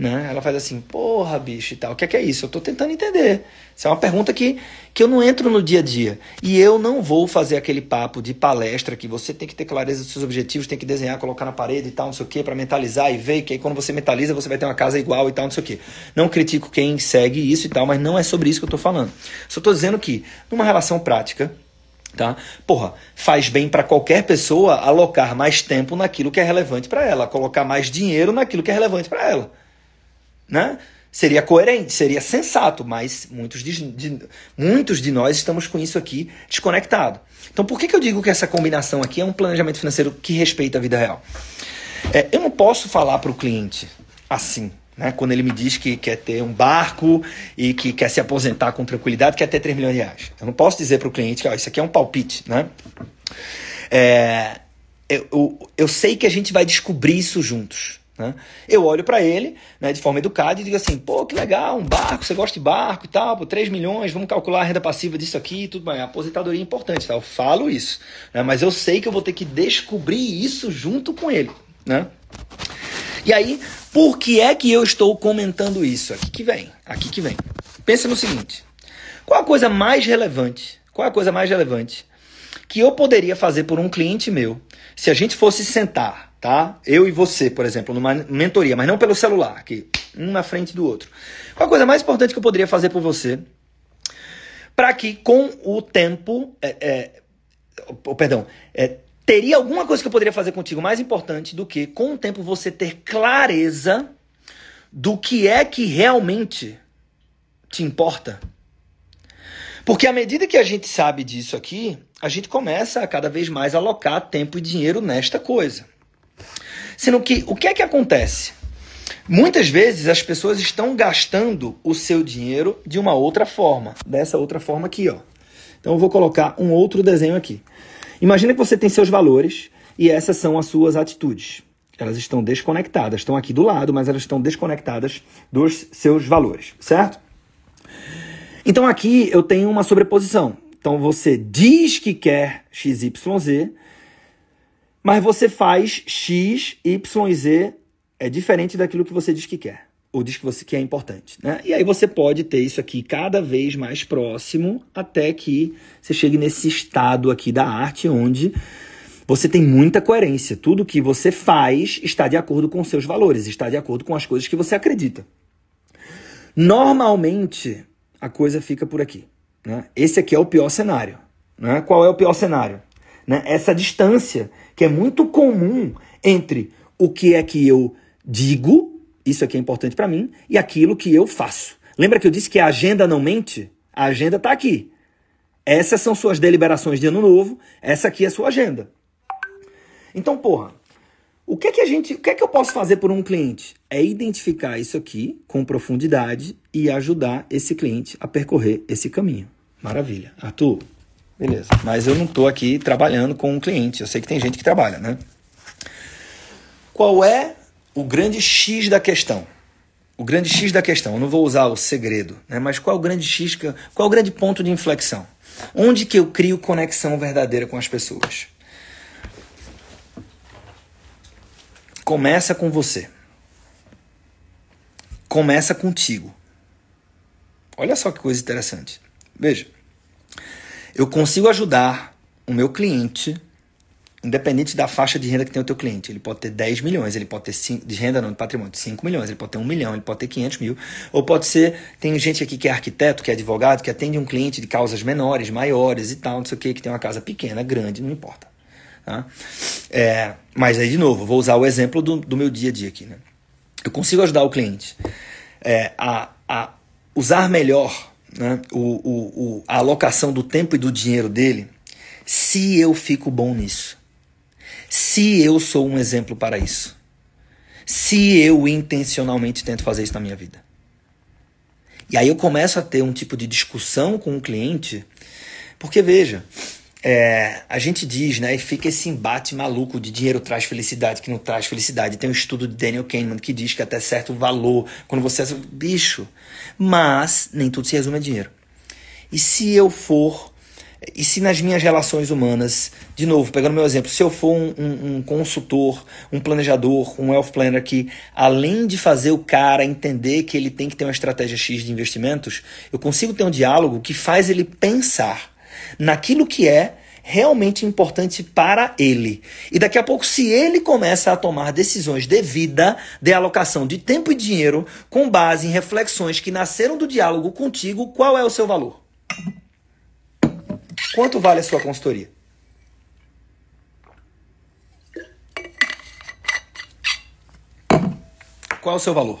Né? Ela faz assim, porra, bicho e tal. O que é, que é isso? Eu estou tentando entender. Isso é uma pergunta que, que eu não entro no dia a dia. E eu não vou fazer aquele papo de palestra que você tem que ter clareza dos seus objetivos, tem que desenhar, colocar na parede e tal, não sei o que, para mentalizar e ver que aí quando você mentaliza você vai ter uma casa igual e tal, não sei o que. Não critico quem segue isso e tal, mas não é sobre isso que eu estou falando. Só estou dizendo que, numa relação prática, tá? Porra, faz bem para qualquer pessoa alocar mais tempo naquilo que é relevante para ela, colocar mais dinheiro naquilo que é relevante para ela né? Seria coerente, seria sensato, mas muitos de, de, muitos de nós estamos com isso aqui desconectado. Então, por que, que eu digo que essa combinação aqui é um planejamento financeiro que respeita a vida real? É, eu não posso falar para o cliente assim, né? Quando ele me diz que quer ter um barco e que quer se aposentar com tranquilidade, quer ter 3 milhões de reais. Eu não posso dizer para o cliente que ó, isso aqui é um palpite, né? É, eu, eu, eu sei que a gente vai descobrir isso juntos. Né? Eu olho para ele né, de forma educada e digo assim: pô, que legal, um barco, você gosta de barco e tal, pô, 3 milhões, vamos calcular a renda passiva disso aqui tudo bem. A aposentadoria é importante, tá? eu falo isso, né? mas eu sei que eu vou ter que descobrir isso junto com ele. Né? E aí, por que é que eu estou comentando isso? Aqui que vem, aqui que vem. Pensa no seguinte: qual a coisa mais relevante? Qual a coisa mais relevante que eu poderia fazer por um cliente meu se a gente fosse sentar tá? Eu e você, por exemplo, numa mentoria, mas não pelo celular, aqui, um na frente do outro. Qual a coisa mais importante que eu poderia fazer por você para que com o tempo, é, é, oh, perdão, é, teria alguma coisa que eu poderia fazer contigo mais importante do que com o tempo você ter clareza do que é que realmente te importa? Porque à medida que a gente sabe disso aqui, a gente começa a cada vez mais alocar tempo e dinheiro nesta coisa. Sendo que o que é que acontece? Muitas vezes as pessoas estão gastando o seu dinheiro de uma outra forma, dessa outra forma aqui, ó. Então eu vou colocar um outro desenho aqui. Imagina que você tem seus valores e essas são as suas atitudes. Elas estão desconectadas, estão aqui do lado, mas elas estão desconectadas dos seus valores, certo? Então aqui eu tenho uma sobreposição. Então você diz que quer XYZ, mas você faz X, Y e Z é diferente daquilo que você diz que quer, ou diz que você que é importante, né? E aí você pode ter isso aqui cada vez mais próximo até que você chegue nesse estado aqui da arte onde você tem muita coerência. Tudo que você faz está de acordo com seus valores, está de acordo com as coisas que você acredita. Normalmente, a coisa fica por aqui. Né? Esse aqui é o pior cenário. Né? Qual é o pior cenário? Né? Essa distância que é muito comum entre o que é que eu digo, isso aqui é importante para mim, e aquilo que eu faço. Lembra que eu disse que a agenda não mente? A agenda está aqui. Essas são suas deliberações de ano novo, essa aqui é a sua agenda. Então, porra, o que é que a gente, o que é que eu posso fazer por um cliente? É identificar isso aqui com profundidade e ajudar esse cliente a percorrer esse caminho. Maravilha. Arthur, Beleza. Mas eu não estou aqui trabalhando com um cliente. Eu sei que tem gente que trabalha, né? Qual é o grande X da questão. O grande X da questão, eu não vou usar o segredo, né? mas qual é o grande X, qual é o grande ponto de inflexão? Onde que eu crio conexão verdadeira com as pessoas? Começa com você. Começa contigo. Olha só que coisa interessante. Veja, eu consigo ajudar o meu cliente independente da faixa de renda que tem o teu cliente. Ele pode ter 10 milhões, ele pode ter 5, de renda não, de patrimônio, 5 milhões, ele pode ter 1 milhão, ele pode ter 500 mil, ou pode ser, tem gente aqui que é arquiteto, que é advogado, que atende um cliente de causas menores, maiores e tal, não sei o que, que tem uma casa pequena, grande, não importa. Tá? É, mas aí, de novo, vou usar o exemplo do, do meu dia a dia aqui. Né? Eu consigo ajudar o cliente é, a, a usar melhor né, o, o, o, a alocação do tempo e do dinheiro dele se eu fico bom nisso se eu sou um exemplo para isso. Se eu intencionalmente tento fazer isso na minha vida. E aí eu começo a ter um tipo de discussão com o cliente, porque veja, é, a gente diz, né, e fica esse embate maluco de dinheiro traz felicidade, que não traz felicidade. Tem um estudo de Daniel Kahneman que diz que até certo valor, quando você é bicho, mas nem tudo se resume a dinheiro. E se eu for e se nas minhas relações humanas, de novo, pegando meu exemplo, se eu for um, um, um, consultor, um planejador, um wealth planner que, além de fazer o cara entender que ele tem que ter uma estratégia X de investimentos, eu consigo ter um diálogo que faz ele pensar naquilo que é realmente importante para ele. E daqui a pouco, se ele começa a tomar decisões de vida, de alocação de tempo e dinheiro, com base em reflexões que nasceram do diálogo contigo, qual é o seu valor? Quanto vale a sua consultoria? Qual é o seu valor?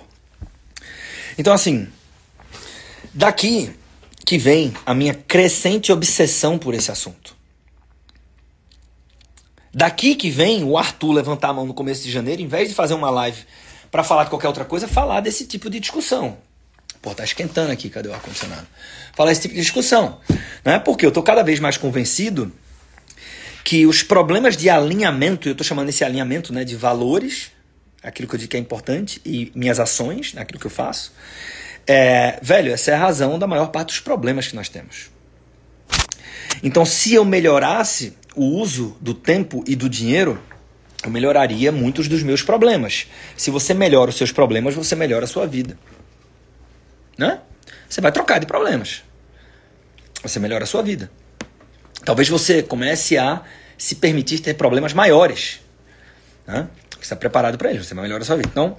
Então, assim, daqui que vem a minha crescente obsessão por esse assunto. Daqui que vem o Arthur levantar a mão no começo de janeiro, em vez de fazer uma live para falar de qualquer outra coisa, falar desse tipo de discussão. Pô, tá esquentando aqui, cadê o ar-condicionado? Falar esse tipo de discussão. Né? Porque eu tô cada vez mais convencido que os problemas de alinhamento, eu tô chamando esse alinhamento né, de valores, aquilo que eu digo que é importante, e minhas ações, né, aquilo que eu faço, é, velho, essa é a razão da maior parte dos problemas que nós temos. Então, se eu melhorasse o uso do tempo e do dinheiro, eu melhoraria muitos dos meus problemas. Se você melhora os seus problemas, você melhora a sua vida né? Você vai trocar de problemas. Você melhora a sua vida. Talvez você comece a se permitir ter problemas maiores. Né? Você está preparado para eles, você vai melhorar a sua vida. Então,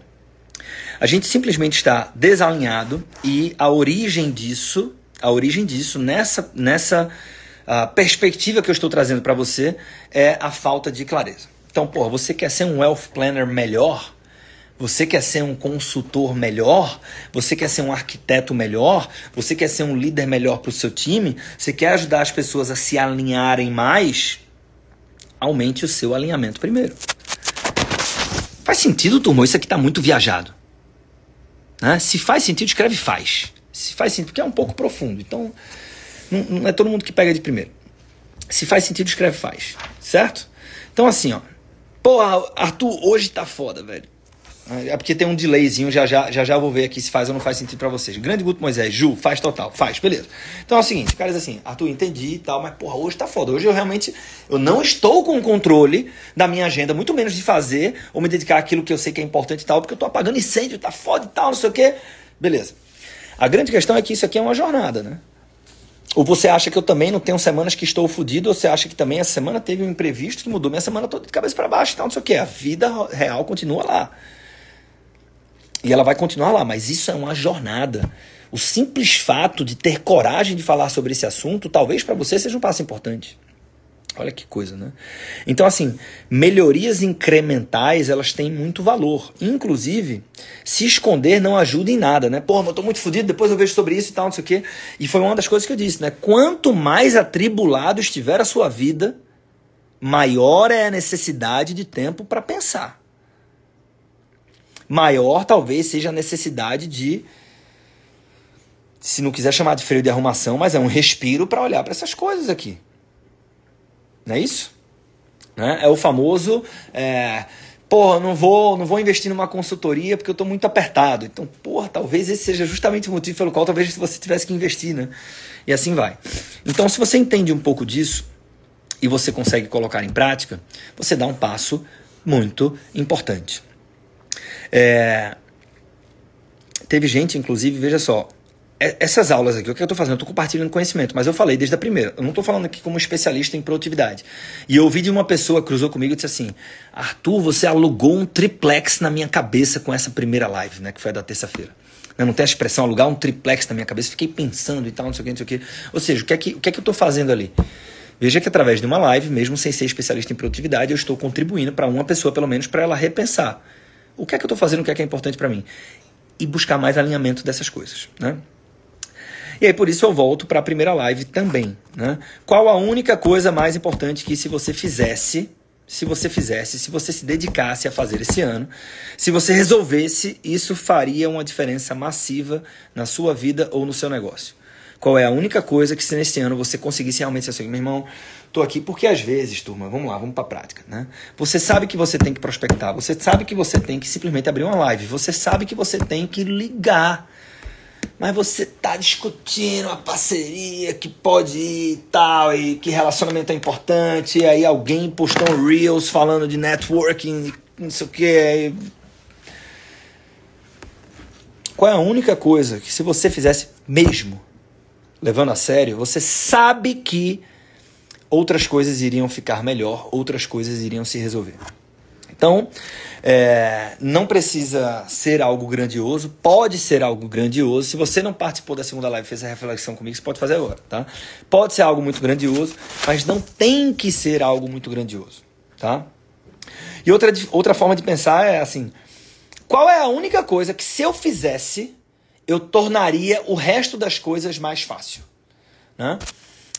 a gente simplesmente está desalinhado e a origem disso, a origem disso nessa nessa uh, perspectiva que eu estou trazendo para você é a falta de clareza. Então, pô, você quer ser um wealth planner melhor? Você quer ser um consultor melhor? Você quer ser um arquiteto melhor? Você quer ser um líder melhor para o seu time? Você quer ajudar as pessoas a se alinharem mais? Aumente o seu alinhamento primeiro. Faz sentido, turma? Isso aqui está muito viajado. Né? Se faz sentido, escreve faz. Se faz sentido, porque é um pouco profundo. Então, não, não é todo mundo que pega de primeiro. Se faz sentido, escreve faz. Certo? Então, assim, ó. Porra, Arthur, hoje tá foda, velho. É porque tem um delayzinho, já já, já já vou ver aqui se faz ou não faz sentido para vocês. Grande Guto Moisés, Ju, faz total, faz, beleza. Então é o seguinte, caras assim, Arthur, entendi e tal, mas porra, hoje tá foda. Hoje eu realmente eu não estou com o controle da minha agenda, muito menos de fazer ou me dedicar àquilo que eu sei que é importante e tal, porque eu tô apagando incêndio, tá foda e tal, não sei o quê. Beleza. A grande questão é que isso aqui é uma jornada, né? Ou você acha que eu também não tenho semanas que estou fodido, ou você acha que também essa semana teve um imprevisto que mudou minha semana toda de cabeça para baixo e tal, não sei o quê. A vida real continua lá. E ela vai continuar lá, mas isso é uma jornada. O simples fato de ter coragem de falar sobre esse assunto, talvez para você seja um passo importante. Olha que coisa, né? Então, assim, melhorias incrementais, elas têm muito valor. Inclusive, se esconder não ajuda em nada, né? Porra, eu tô muito fodido, depois eu vejo sobre isso e tal, não sei o quê. E foi uma das coisas que eu disse, né? Quanto mais atribulado estiver a sua vida, maior é a necessidade de tempo para pensar maior talvez seja a necessidade de, se não quiser chamar de freio de arrumação, mas é um respiro para olhar para essas coisas aqui. Não é isso? Né? É o famoso é, porra, não vou, não vou investir numa consultoria porque eu estou muito apertado. Então, porra, talvez esse seja justamente o motivo pelo qual talvez você tivesse que investir, né? E assim vai. Então, se você entende um pouco disso e você consegue colocar em prática, você dá um passo muito importante. É... Teve gente, inclusive, veja só, é, essas aulas aqui, o que eu estou fazendo? Eu estou compartilhando conhecimento, mas eu falei desde a primeira. Eu não estou falando aqui como especialista em produtividade. E eu ouvi de uma pessoa, cruzou comigo e disse assim: Arthur, você alugou um triplex na minha cabeça com essa primeira live, né? Que foi a da terça-feira. Não tem a expressão alugar um triplex na minha cabeça. Fiquei pensando e tal, não sei o que, não sei o que. Ou seja, o que é que, o que, é que eu estou fazendo ali? Veja que através de uma live, mesmo sem ser especialista em produtividade, eu estou contribuindo para uma pessoa, pelo menos, para ela repensar. O que é que eu estou fazendo, o que é que é importante para mim? E buscar mais alinhamento dessas coisas, né? E aí por isso eu volto para a primeira live também. Né? Qual a única coisa mais importante que se você fizesse, se você fizesse, se você se dedicasse a fazer esse ano, se você resolvesse, isso faria uma diferença massiva na sua vida ou no seu negócio? Qual é a única coisa que se nesse ano você conseguisse realmente ser assim, meu irmão, tô aqui porque às vezes, turma, vamos lá, vamos para a prática, né? Você sabe que você tem que prospectar, você sabe que você tem que simplesmente abrir uma live, você sabe que você tem que ligar mas você tá discutindo a parceria que pode ir e tal, e que relacionamento é importante, e aí alguém postou um Reels falando de networking, não sei o que. Qual é a única coisa que se você fizesse mesmo, levando a sério, você sabe que outras coisas iriam ficar melhor, outras coisas iriam se resolver. Então, é, não precisa ser algo grandioso, pode ser algo grandioso. Se você não participou da segunda live e fez a reflexão comigo, você pode fazer agora, tá? Pode ser algo muito grandioso, mas não tem que ser algo muito grandioso, tá? E outra, outra forma de pensar é assim: qual é a única coisa que se eu fizesse, eu tornaria o resto das coisas mais fácil? Né?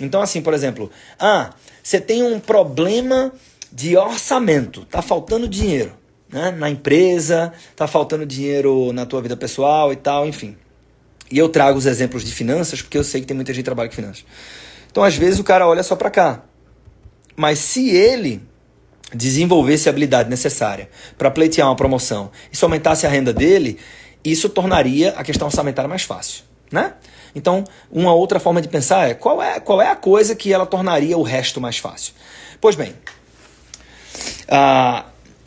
Então, assim, por exemplo, ah, você tem um problema de orçamento, tá faltando dinheiro né? na empresa, tá faltando dinheiro na tua vida pessoal e tal, enfim. E eu trago os exemplos de finanças porque eu sei que tem muita gente que trabalha com finanças. Então, às vezes, o cara olha só para cá. Mas se ele desenvolvesse a habilidade necessária para pleitear uma promoção e se aumentasse a renda dele, isso tornaria a questão orçamentária mais fácil, né? Então, uma outra forma de pensar é qual é, qual é a coisa que ela tornaria o resto mais fácil? Pois bem, ah,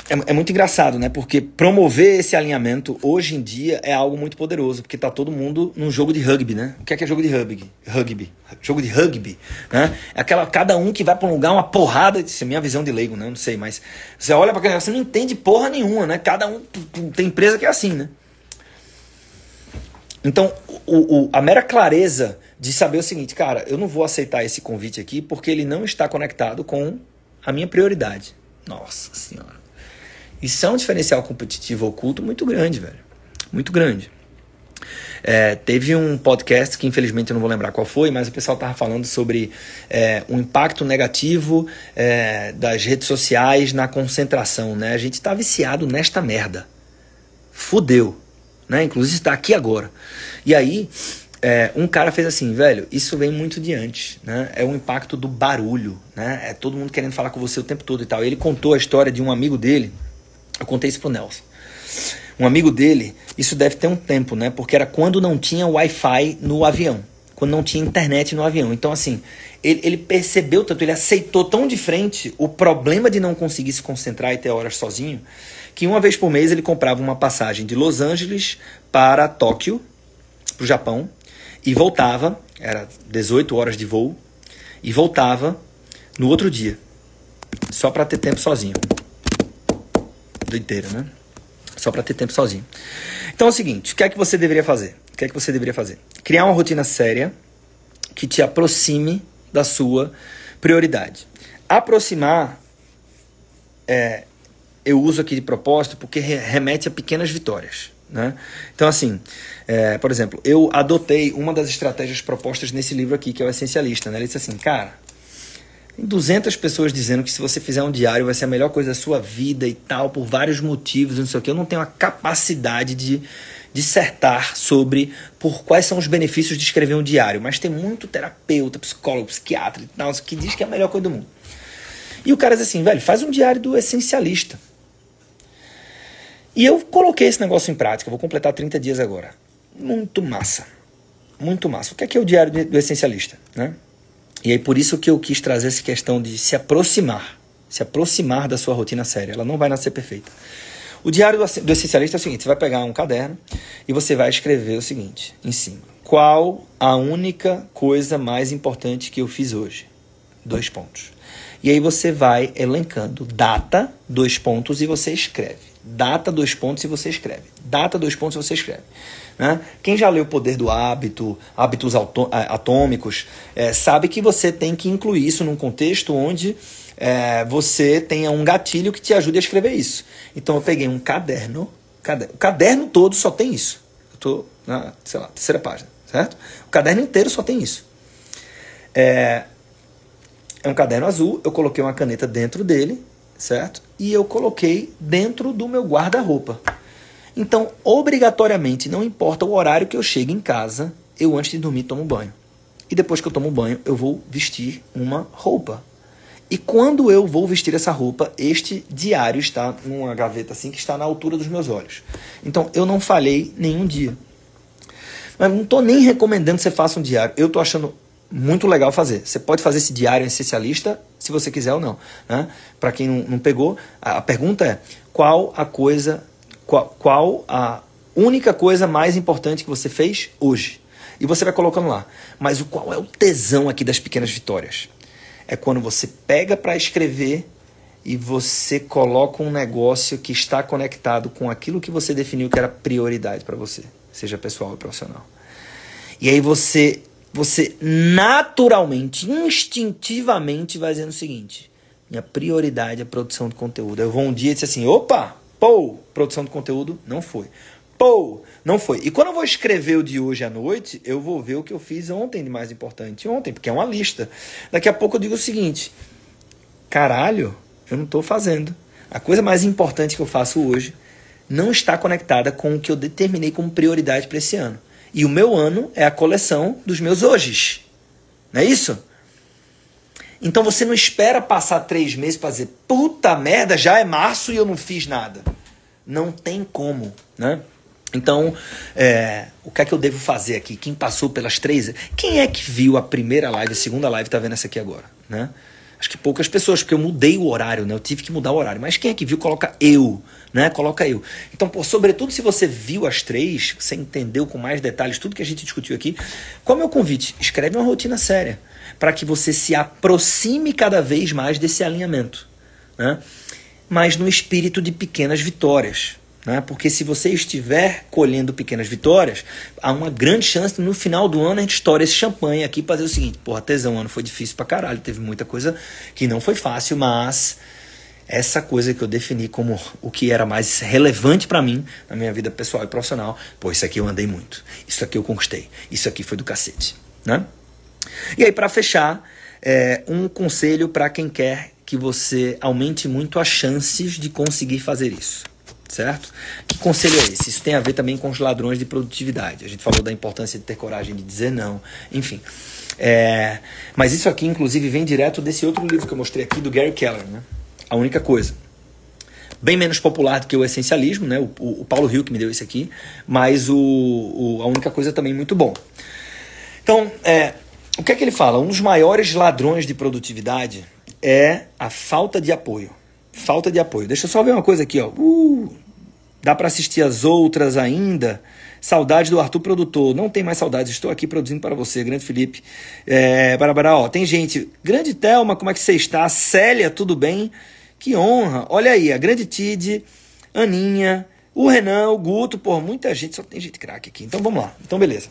é, é, muito engraçado, né? Porque promover esse alinhamento hoje em dia é algo muito poderoso, porque tá todo mundo num jogo de rugby, né? O que é, que é jogo de rugby? Rugby. Jogo de rugby, né? É aquela, cada um que vai pra um lugar, uma porrada. Isso é minha visão de leigo, né? Não sei, mas você olha pra aquele você não entende porra nenhuma, né? Cada um. Tem empresa que é assim, né? Então, o, o, a mera clareza de saber o seguinte, cara, eu não vou aceitar esse convite aqui porque ele não está conectado com a minha prioridade. Nossa senhora. Isso é um diferencial competitivo oculto muito grande, velho. Muito grande. É, teve um podcast que infelizmente eu não vou lembrar qual foi, mas o pessoal tava falando sobre é, o impacto negativo é, das redes sociais na concentração, né? A gente tá viciado nesta merda. Fudeu, né? Inclusive está aqui agora. E aí, é, um cara fez assim, velho, isso vem muito de antes, né? É o impacto do barulho, né? É todo mundo querendo falar com você o tempo todo e tal. E ele contou a história de um amigo dele eu contei isso pro Nelson. Um amigo dele, isso deve ter um tempo, né? Porque era quando não tinha Wi-Fi no avião. Quando não tinha internet no avião. Então, assim, ele, ele, percebeu tanto, ele aceitou tão de frente o problema de não conseguir se concentrar e ter horas sozinho, que uma vez por mês ele comprava uma passagem de Los Angeles para Tóquio, pro Japão, e voltava, era 18 horas de voo, e voltava no outro dia, só para ter tempo sozinho inteiro, né? Só para ter tempo sozinho. Então é o seguinte, o que é que você deveria fazer? O que é que você deveria fazer? Criar uma rotina séria que te aproxime da sua prioridade. Aproximar, é, eu uso aqui de propósito porque remete a pequenas vitórias. Né? Então, assim, é, por exemplo, eu adotei uma das estratégias propostas nesse livro aqui, que é o Essencialista. Né? Ele disse assim, cara, tem 200 pessoas dizendo que se você fizer um diário vai ser a melhor coisa da sua vida e tal, por vários motivos, não sei o que. Eu não tenho a capacidade de dissertar sobre por quais são os benefícios de escrever um diário, mas tem muito terapeuta, psicólogo, psiquiatra e tal, que diz que é a melhor coisa do mundo. E o cara diz assim, velho, faz um diário do essencialista. E eu coloquei esse negócio em prática, vou completar 30 dias agora. Muito massa. Muito massa. O que é, que é o diário do essencialista? Né? E aí por isso que eu quis trazer essa questão de se aproximar, se aproximar da sua rotina séria. Ela não vai nascer perfeita. O diário do essencialista é o seguinte: você vai pegar um caderno e você vai escrever o seguinte em cima: Qual a única coisa mais importante que eu fiz hoje? Dois pontos. E aí você vai elencando data, dois pontos e você escreve. Data, dois pontos e você escreve. Data, dois pontos e você escreve. Né? Quem já leu O Poder do Hábito, Hábitos Atômicos, é, sabe que você tem que incluir isso num contexto onde é, você tenha um gatilho que te ajude a escrever isso. Então eu peguei um caderno, caderno o caderno todo só tem isso. Eu estou na, sei lá, terceira página, certo? O caderno inteiro só tem isso. É, é um caderno azul, eu coloquei uma caneta dentro dele, certo? E eu coloquei dentro do meu guarda-roupa. Então, obrigatoriamente, não importa o horário que eu chego em casa, eu antes de dormir tomo banho. E depois que eu tomo banho, eu vou vestir uma roupa. E quando eu vou vestir essa roupa, este diário está numa gaveta assim que está na altura dos meus olhos. Então, eu não falhei nenhum dia. Mas não estou nem recomendando que você faça um diário. Eu estou achando muito legal fazer. Você pode fazer esse diário essencialista se você quiser ou não. Né? Para quem não, não, pegou, a, a, pergunta é qual a coisa, qual, qual a única coisa mais importante que você fez hoje? E você vai colocando lá. Mas o qual é o tesão aqui das pequenas vitórias? É quando você pega para escrever e você coloca um negócio que está conectado com aquilo que você definiu que era prioridade para você, seja pessoal ou profissional. E aí você você naturalmente, instintivamente vai dizendo o seguinte: minha prioridade é a produção de conteúdo. Eu vou um dia e assim: opa, pô, produção de conteúdo não foi. Pô, não foi. E quando eu vou escrever o de hoje à noite, eu vou ver o que eu fiz ontem de mais importante ontem, porque é uma lista. Daqui a pouco eu digo o seguinte: caralho, eu não estou fazendo. A coisa mais importante que eu faço hoje não está conectada com o que eu determinei como prioridade para esse ano. E o meu ano é a coleção dos meus hojes. Não é isso? Então você não espera passar três meses para dizer, puta merda, já é março e eu não fiz nada. Não tem como, né? Então, é, o que é que eu devo fazer aqui? Quem passou pelas três? Quem é que viu a primeira live, a segunda live, tá vendo essa aqui agora, né? Acho que poucas pessoas, porque eu mudei o horário, né? Eu tive que mudar o horário. Mas quem é que viu, coloca eu, né? Coloca eu. Então, pô, sobretudo se você viu as três, você entendeu com mais detalhes tudo que a gente discutiu aqui, qual é o meu convite? Escreve uma rotina séria, para que você se aproxime cada vez mais desse alinhamento, né? Mas no espírito de pequenas vitórias. Né? Porque se você estiver colhendo pequenas vitórias, há uma grande chance no final do ano a gente estoura esse champanhe aqui para fazer o seguinte: porra, tesão, ano foi difícil pra caralho, teve muita coisa que não foi fácil, mas essa coisa que eu defini como o que era mais relevante para mim na minha vida pessoal e profissional, pô, isso aqui eu andei muito, isso aqui eu conquistei, isso aqui foi do cacete, né? E aí para fechar, é, um conselho para quem quer que você aumente muito as chances de conseguir fazer isso certo? Que conselho é esse? Isso tem a ver também com os ladrões de produtividade. A gente falou da importância de ter coragem de dizer não, enfim. É, mas isso aqui, inclusive, vem direto desse outro livro que eu mostrei aqui, do Gary Keller, né? A única coisa. Bem menos popular do que o essencialismo, né? O, o, o Paulo Hill que me deu esse aqui, mas o, o, a única coisa também muito bom. Então, é, o que é que ele fala? Um dos maiores ladrões de produtividade é a falta de apoio. Falta de apoio. Deixa eu só ver uma coisa aqui, ó. Uh, Dá para assistir as outras ainda. Saudade do Arthur Produtor. Não tem mais saudades. Estou aqui produzindo para você, grande Felipe. É, Barabará, ó, tem gente. Grande Thelma, como é que você está? Célia, tudo bem? Que honra. Olha aí, a grande Tid, Aninha, o Renan, o Guto, pô, muita gente, só tem gente craque aqui. Então vamos lá. Então beleza.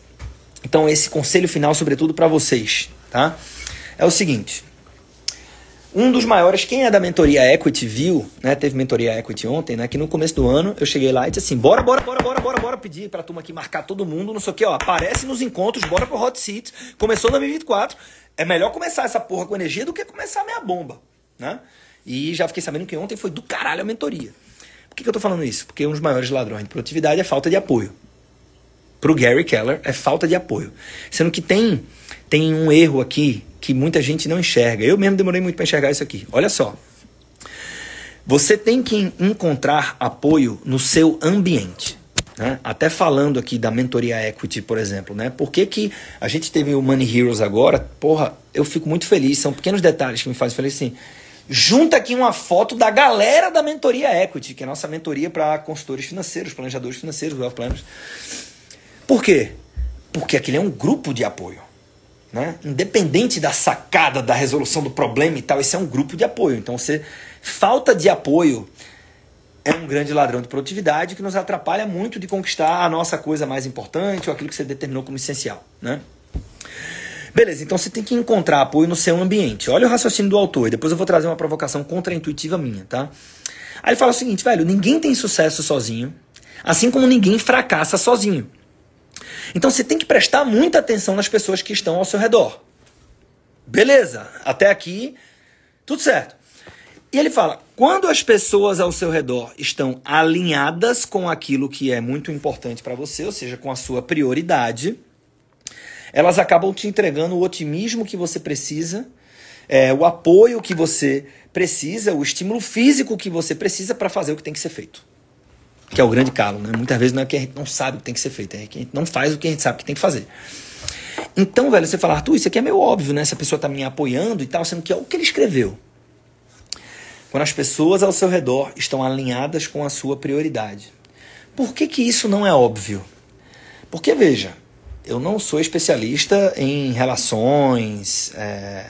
Então esse conselho final, sobretudo para vocês, tá? É o seguinte. Um dos maiores, quem é da mentoria Equity viu, né? Teve mentoria Equity ontem, né? Que no começo do ano eu cheguei lá e disse assim: bora, bora, bora, bora, bora, bora pedir pra turma aqui marcar todo mundo, não sei o que, ó. Aparece nos encontros, bora pro Hot Seat. Começou 2024. É melhor começar essa porra com energia do que começar a minha bomba, né? E já fiquei sabendo que ontem foi do caralho a mentoria. Por que, que eu tô falando isso? Porque um dos maiores ladrões de produtividade é falta de apoio. Pro Gary Keller é falta de apoio. Sendo que tem, tem um erro aqui que muita gente não enxerga. Eu mesmo demorei muito para enxergar isso aqui. Olha só. Você tem que encontrar apoio no seu ambiente. Né? Até falando aqui da mentoria equity, por exemplo, né? Por que, que a gente teve o Money Heroes agora? Porra, eu fico muito feliz. São pequenos detalhes que me fazem feliz. Assim, junta aqui uma foto da galera da mentoria equity, que é a nossa mentoria para consultores financeiros, planejadores financeiros, wealth planners. Por quê? Porque aquele é um grupo de apoio. Né? Independente da sacada, da resolução do problema e tal, esse é um grupo de apoio. Então, você falta de apoio é um grande ladrão de produtividade que nos atrapalha muito de conquistar a nossa coisa mais importante ou aquilo que você determinou como essencial, né? Beleza, então você tem que encontrar apoio no seu ambiente. Olha o raciocínio do autor, e depois eu vou trazer uma provocação contraintuitiva minha, tá? Aí ele fala o seguinte, velho, ninguém tem sucesso sozinho, assim como ninguém fracassa sozinho. Então você tem que prestar muita atenção nas pessoas que estão ao seu redor. Beleza, até aqui, tudo certo. E ele fala: quando as pessoas ao seu redor estão alinhadas com aquilo que é muito importante para você, ou seja, com a sua prioridade, elas acabam te entregando o otimismo que você precisa, é, o apoio que você precisa, o estímulo físico que você precisa para fazer o que tem que ser feito. Que é o grande calo, né? Muitas vezes não é que a gente não sabe o que tem que ser feito, é que a gente não faz o que a gente sabe que tem que fazer. Então, velho, você fala, Arthur, isso aqui é meio óbvio, né? Se a pessoa tá me apoiando e tal, sendo que é o que ele escreveu. Quando as pessoas ao seu redor estão alinhadas com a sua prioridade. Por que, que isso não é óbvio? Porque, veja, eu não sou especialista em relações. É,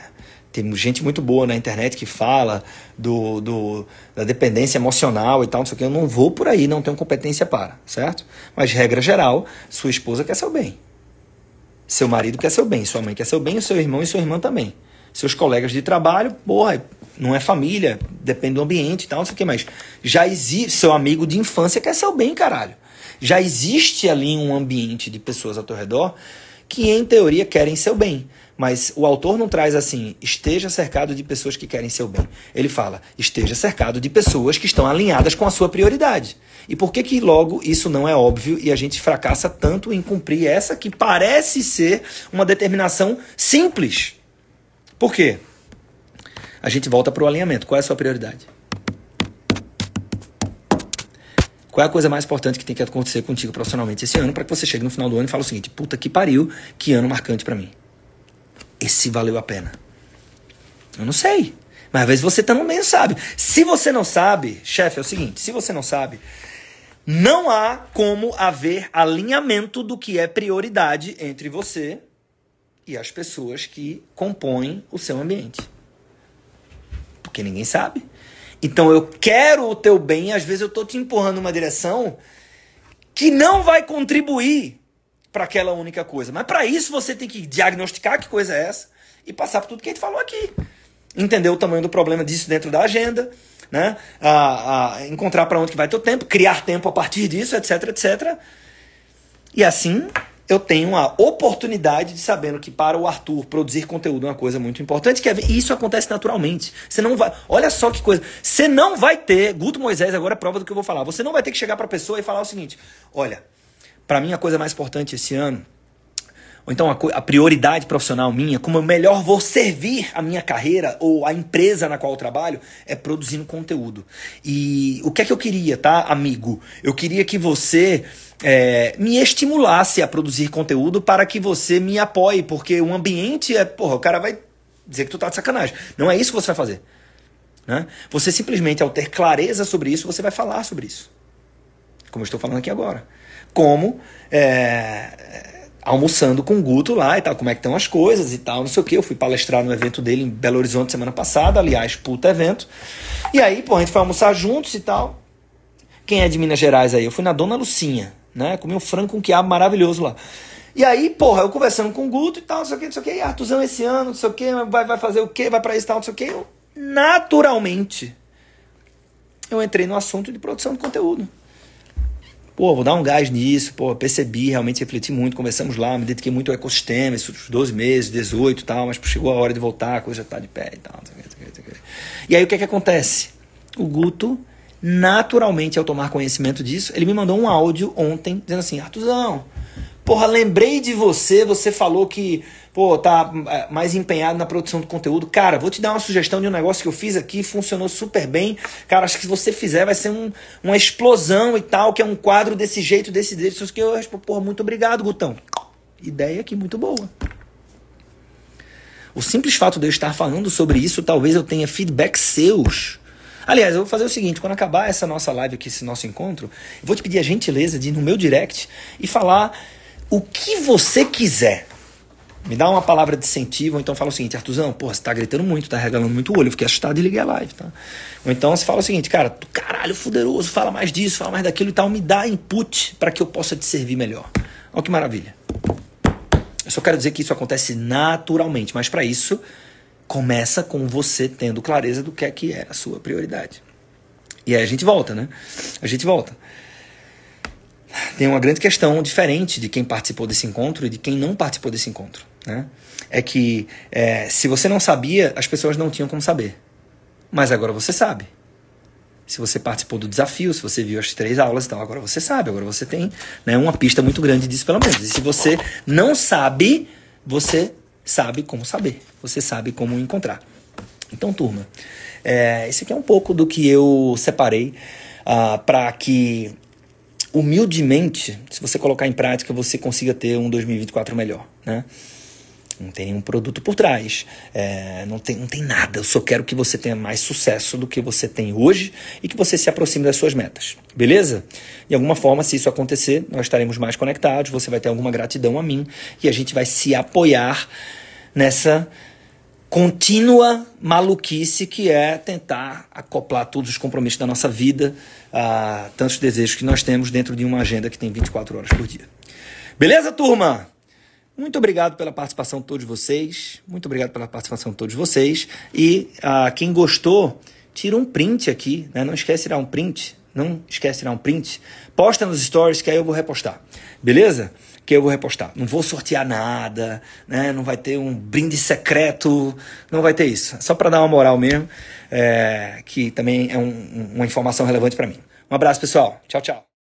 tem gente muito boa na internet que fala do, do, da dependência emocional e tal, não sei o que. Eu não vou por aí, não tenho competência para, certo? Mas, regra geral, sua esposa quer seu bem. Seu marido quer seu bem, sua mãe quer seu bem, seu irmão e sua irmã também. Seus colegas de trabalho, porra, não é família, depende do ambiente e tal, não sei o que, mas já existe, seu amigo de infância quer seu bem, caralho. Já existe ali um ambiente de pessoas ao teu redor que, em teoria, querem seu bem. Mas o autor não traz assim, esteja cercado de pessoas que querem seu bem. Ele fala, esteja cercado de pessoas que estão alinhadas com a sua prioridade. E por que que logo isso não é óbvio e a gente fracassa tanto em cumprir essa que parece ser uma determinação simples? Por quê? a gente volta para o alinhamento. Qual é a sua prioridade? Qual é a coisa mais importante que tem que acontecer contigo profissionalmente esse ano para que você chegue no final do ano e fale o seguinte: puta que pariu, que ano marcante para mim. Esse valeu a pena. Eu não sei. Mas às vezes você também sabe. Se você não sabe, chefe, é o seguinte: se você não sabe, não há como haver alinhamento do que é prioridade entre você e as pessoas que compõem o seu ambiente. Porque ninguém sabe. Então eu quero o teu bem, às vezes eu estou te empurrando numa direção que não vai contribuir para aquela única coisa. Mas para isso você tem que diagnosticar que coisa é essa e passar por tudo que a gente falou aqui. Entender o tamanho do problema disso dentro da agenda, né? A, a encontrar para onde que vai teu tempo, criar tempo a partir disso, etc, etc. E assim eu tenho a oportunidade de sabendo que para o Arthur produzir conteúdo é uma coisa muito importante, que é, e isso acontece naturalmente. Você não vai, olha só que coisa. Você não vai ter, Guto Moisés agora é prova do que eu vou falar. Você não vai ter que chegar para a pessoa e falar o seguinte: "Olha, para mim a coisa mais importante esse ano ou então a, a, prioridade profissional minha, como eu melhor vou servir a minha carreira ou a empresa na qual eu trabalho, é produzindo conteúdo. E o que é que eu queria, tá, amigo? Eu queria que você é, me estimulasse a produzir conteúdo para que você me apoie, porque o ambiente é, porra, o cara vai dizer que tu tá de sacanagem. Não é isso que você vai fazer. Né? Você simplesmente, ao ter clareza sobre isso, você vai falar sobre isso. Como eu estou falando aqui agora. Como é, almoçando com o Guto lá e tal, como é que estão as coisas e tal, não sei o que. Eu fui palestrar no evento dele em Belo Horizonte semana passada, aliás, puta evento. E aí, pô, a gente foi almoçar juntos e tal. Quem é de Minas Gerais aí? Eu fui na Dona Lucinha, né? Comi um frango com quiabo maravilhoso lá. E aí, porra, eu conversando com o Guto e tal, não sei o que, não sei o que. E Artuzão esse ano, não sei o que, vai, vai fazer o que, vai pra isso e tal, não sei o que. Eu, naturalmente, eu entrei no assunto de produção de conteúdo pô, vou dar um gás nisso, pô, percebi, realmente refleti muito, conversamos lá, me dediquei muito ao ecossistema, esses 12 meses, 18 e tal, mas chegou a hora de voltar, a coisa já tá de pé e tal. E aí o que é que acontece? O Guto, naturalmente, ao tomar conhecimento disso, ele me mandou um áudio ontem, dizendo assim, Artuzão, Porra, lembrei de você, você falou que, pô, tá é, mais empenhado na produção do conteúdo. Cara, vou te dar uma sugestão de um negócio que eu fiz aqui, funcionou super bem. Cara, acho que se você fizer vai ser um, uma explosão e tal, que é um quadro desse jeito, desse jeito. que eu respondo, porra, muito obrigado, Gutão. Ideia aqui muito boa. O simples fato de eu estar falando sobre isso, talvez eu tenha feedbacks seus Aliás, eu vou fazer o seguinte: quando acabar essa nossa live aqui, esse nosso encontro, eu vou te pedir a gentileza de ir no meu direct e falar o que você quiser. Me dá uma palavra de incentivo, ou então fala o seguinte, Artuzão, porra, você tá gritando muito, tá regalando muito o olho, eu fiquei assustado e liguei a live, tá? Ou então você fala o seguinte, cara, tu caralho, fuderoso, fala mais disso, fala mais daquilo e tal, me dá input para que eu possa te servir melhor. Olha que maravilha. Eu só quero dizer que isso acontece naturalmente, mas para isso começa com você tendo clareza do que é que é a sua prioridade. E aí a gente volta, né? A gente volta. Tem uma grande questão diferente de quem participou desse encontro e de quem não participou desse encontro, né? É que é, se você não sabia, as pessoas não tinham como saber. Mas agora você sabe. Se você participou do desafio, se você viu as três aulas, então agora você sabe, agora você tem né, uma pista muito grande disso, pelo menos. E se você não sabe, você sabe como saber, você sabe como encontrar. Então, turma, é, esse aqui é um pouco do que eu separei uh, para que, humildemente, se você colocar em prática, você consiga ter um 2024 melhor, né? Não tem nenhum produto por trás, é, não, tem, não tem nada. Eu só quero que você tenha mais sucesso do que você tem hoje e que você se aproxime das suas metas. Beleza? De alguma forma, se isso acontecer, nós estaremos mais conectados, você vai ter alguma gratidão a mim e a gente vai se apoiar nessa contínua maluquice que é tentar acoplar todos os compromissos da nossa vida a tantos desejos que nós temos dentro de uma agenda que tem 24 horas por dia. Beleza, turma? Muito obrigado pela participação de todos vocês. Muito obrigado pela participação de todos vocês. E uh, quem gostou, tira um print aqui. Né? Não esquece de tirar um print. Não esquece de tirar um print. Posta nos stories que aí eu vou repostar. Beleza? Que eu vou repostar. Não vou sortear nada, né? Não vai ter um brinde secreto. Não vai ter isso. Só para dar uma moral mesmo. É, que também é um, uma informação relevante para mim. Um abraço, pessoal. Tchau, tchau.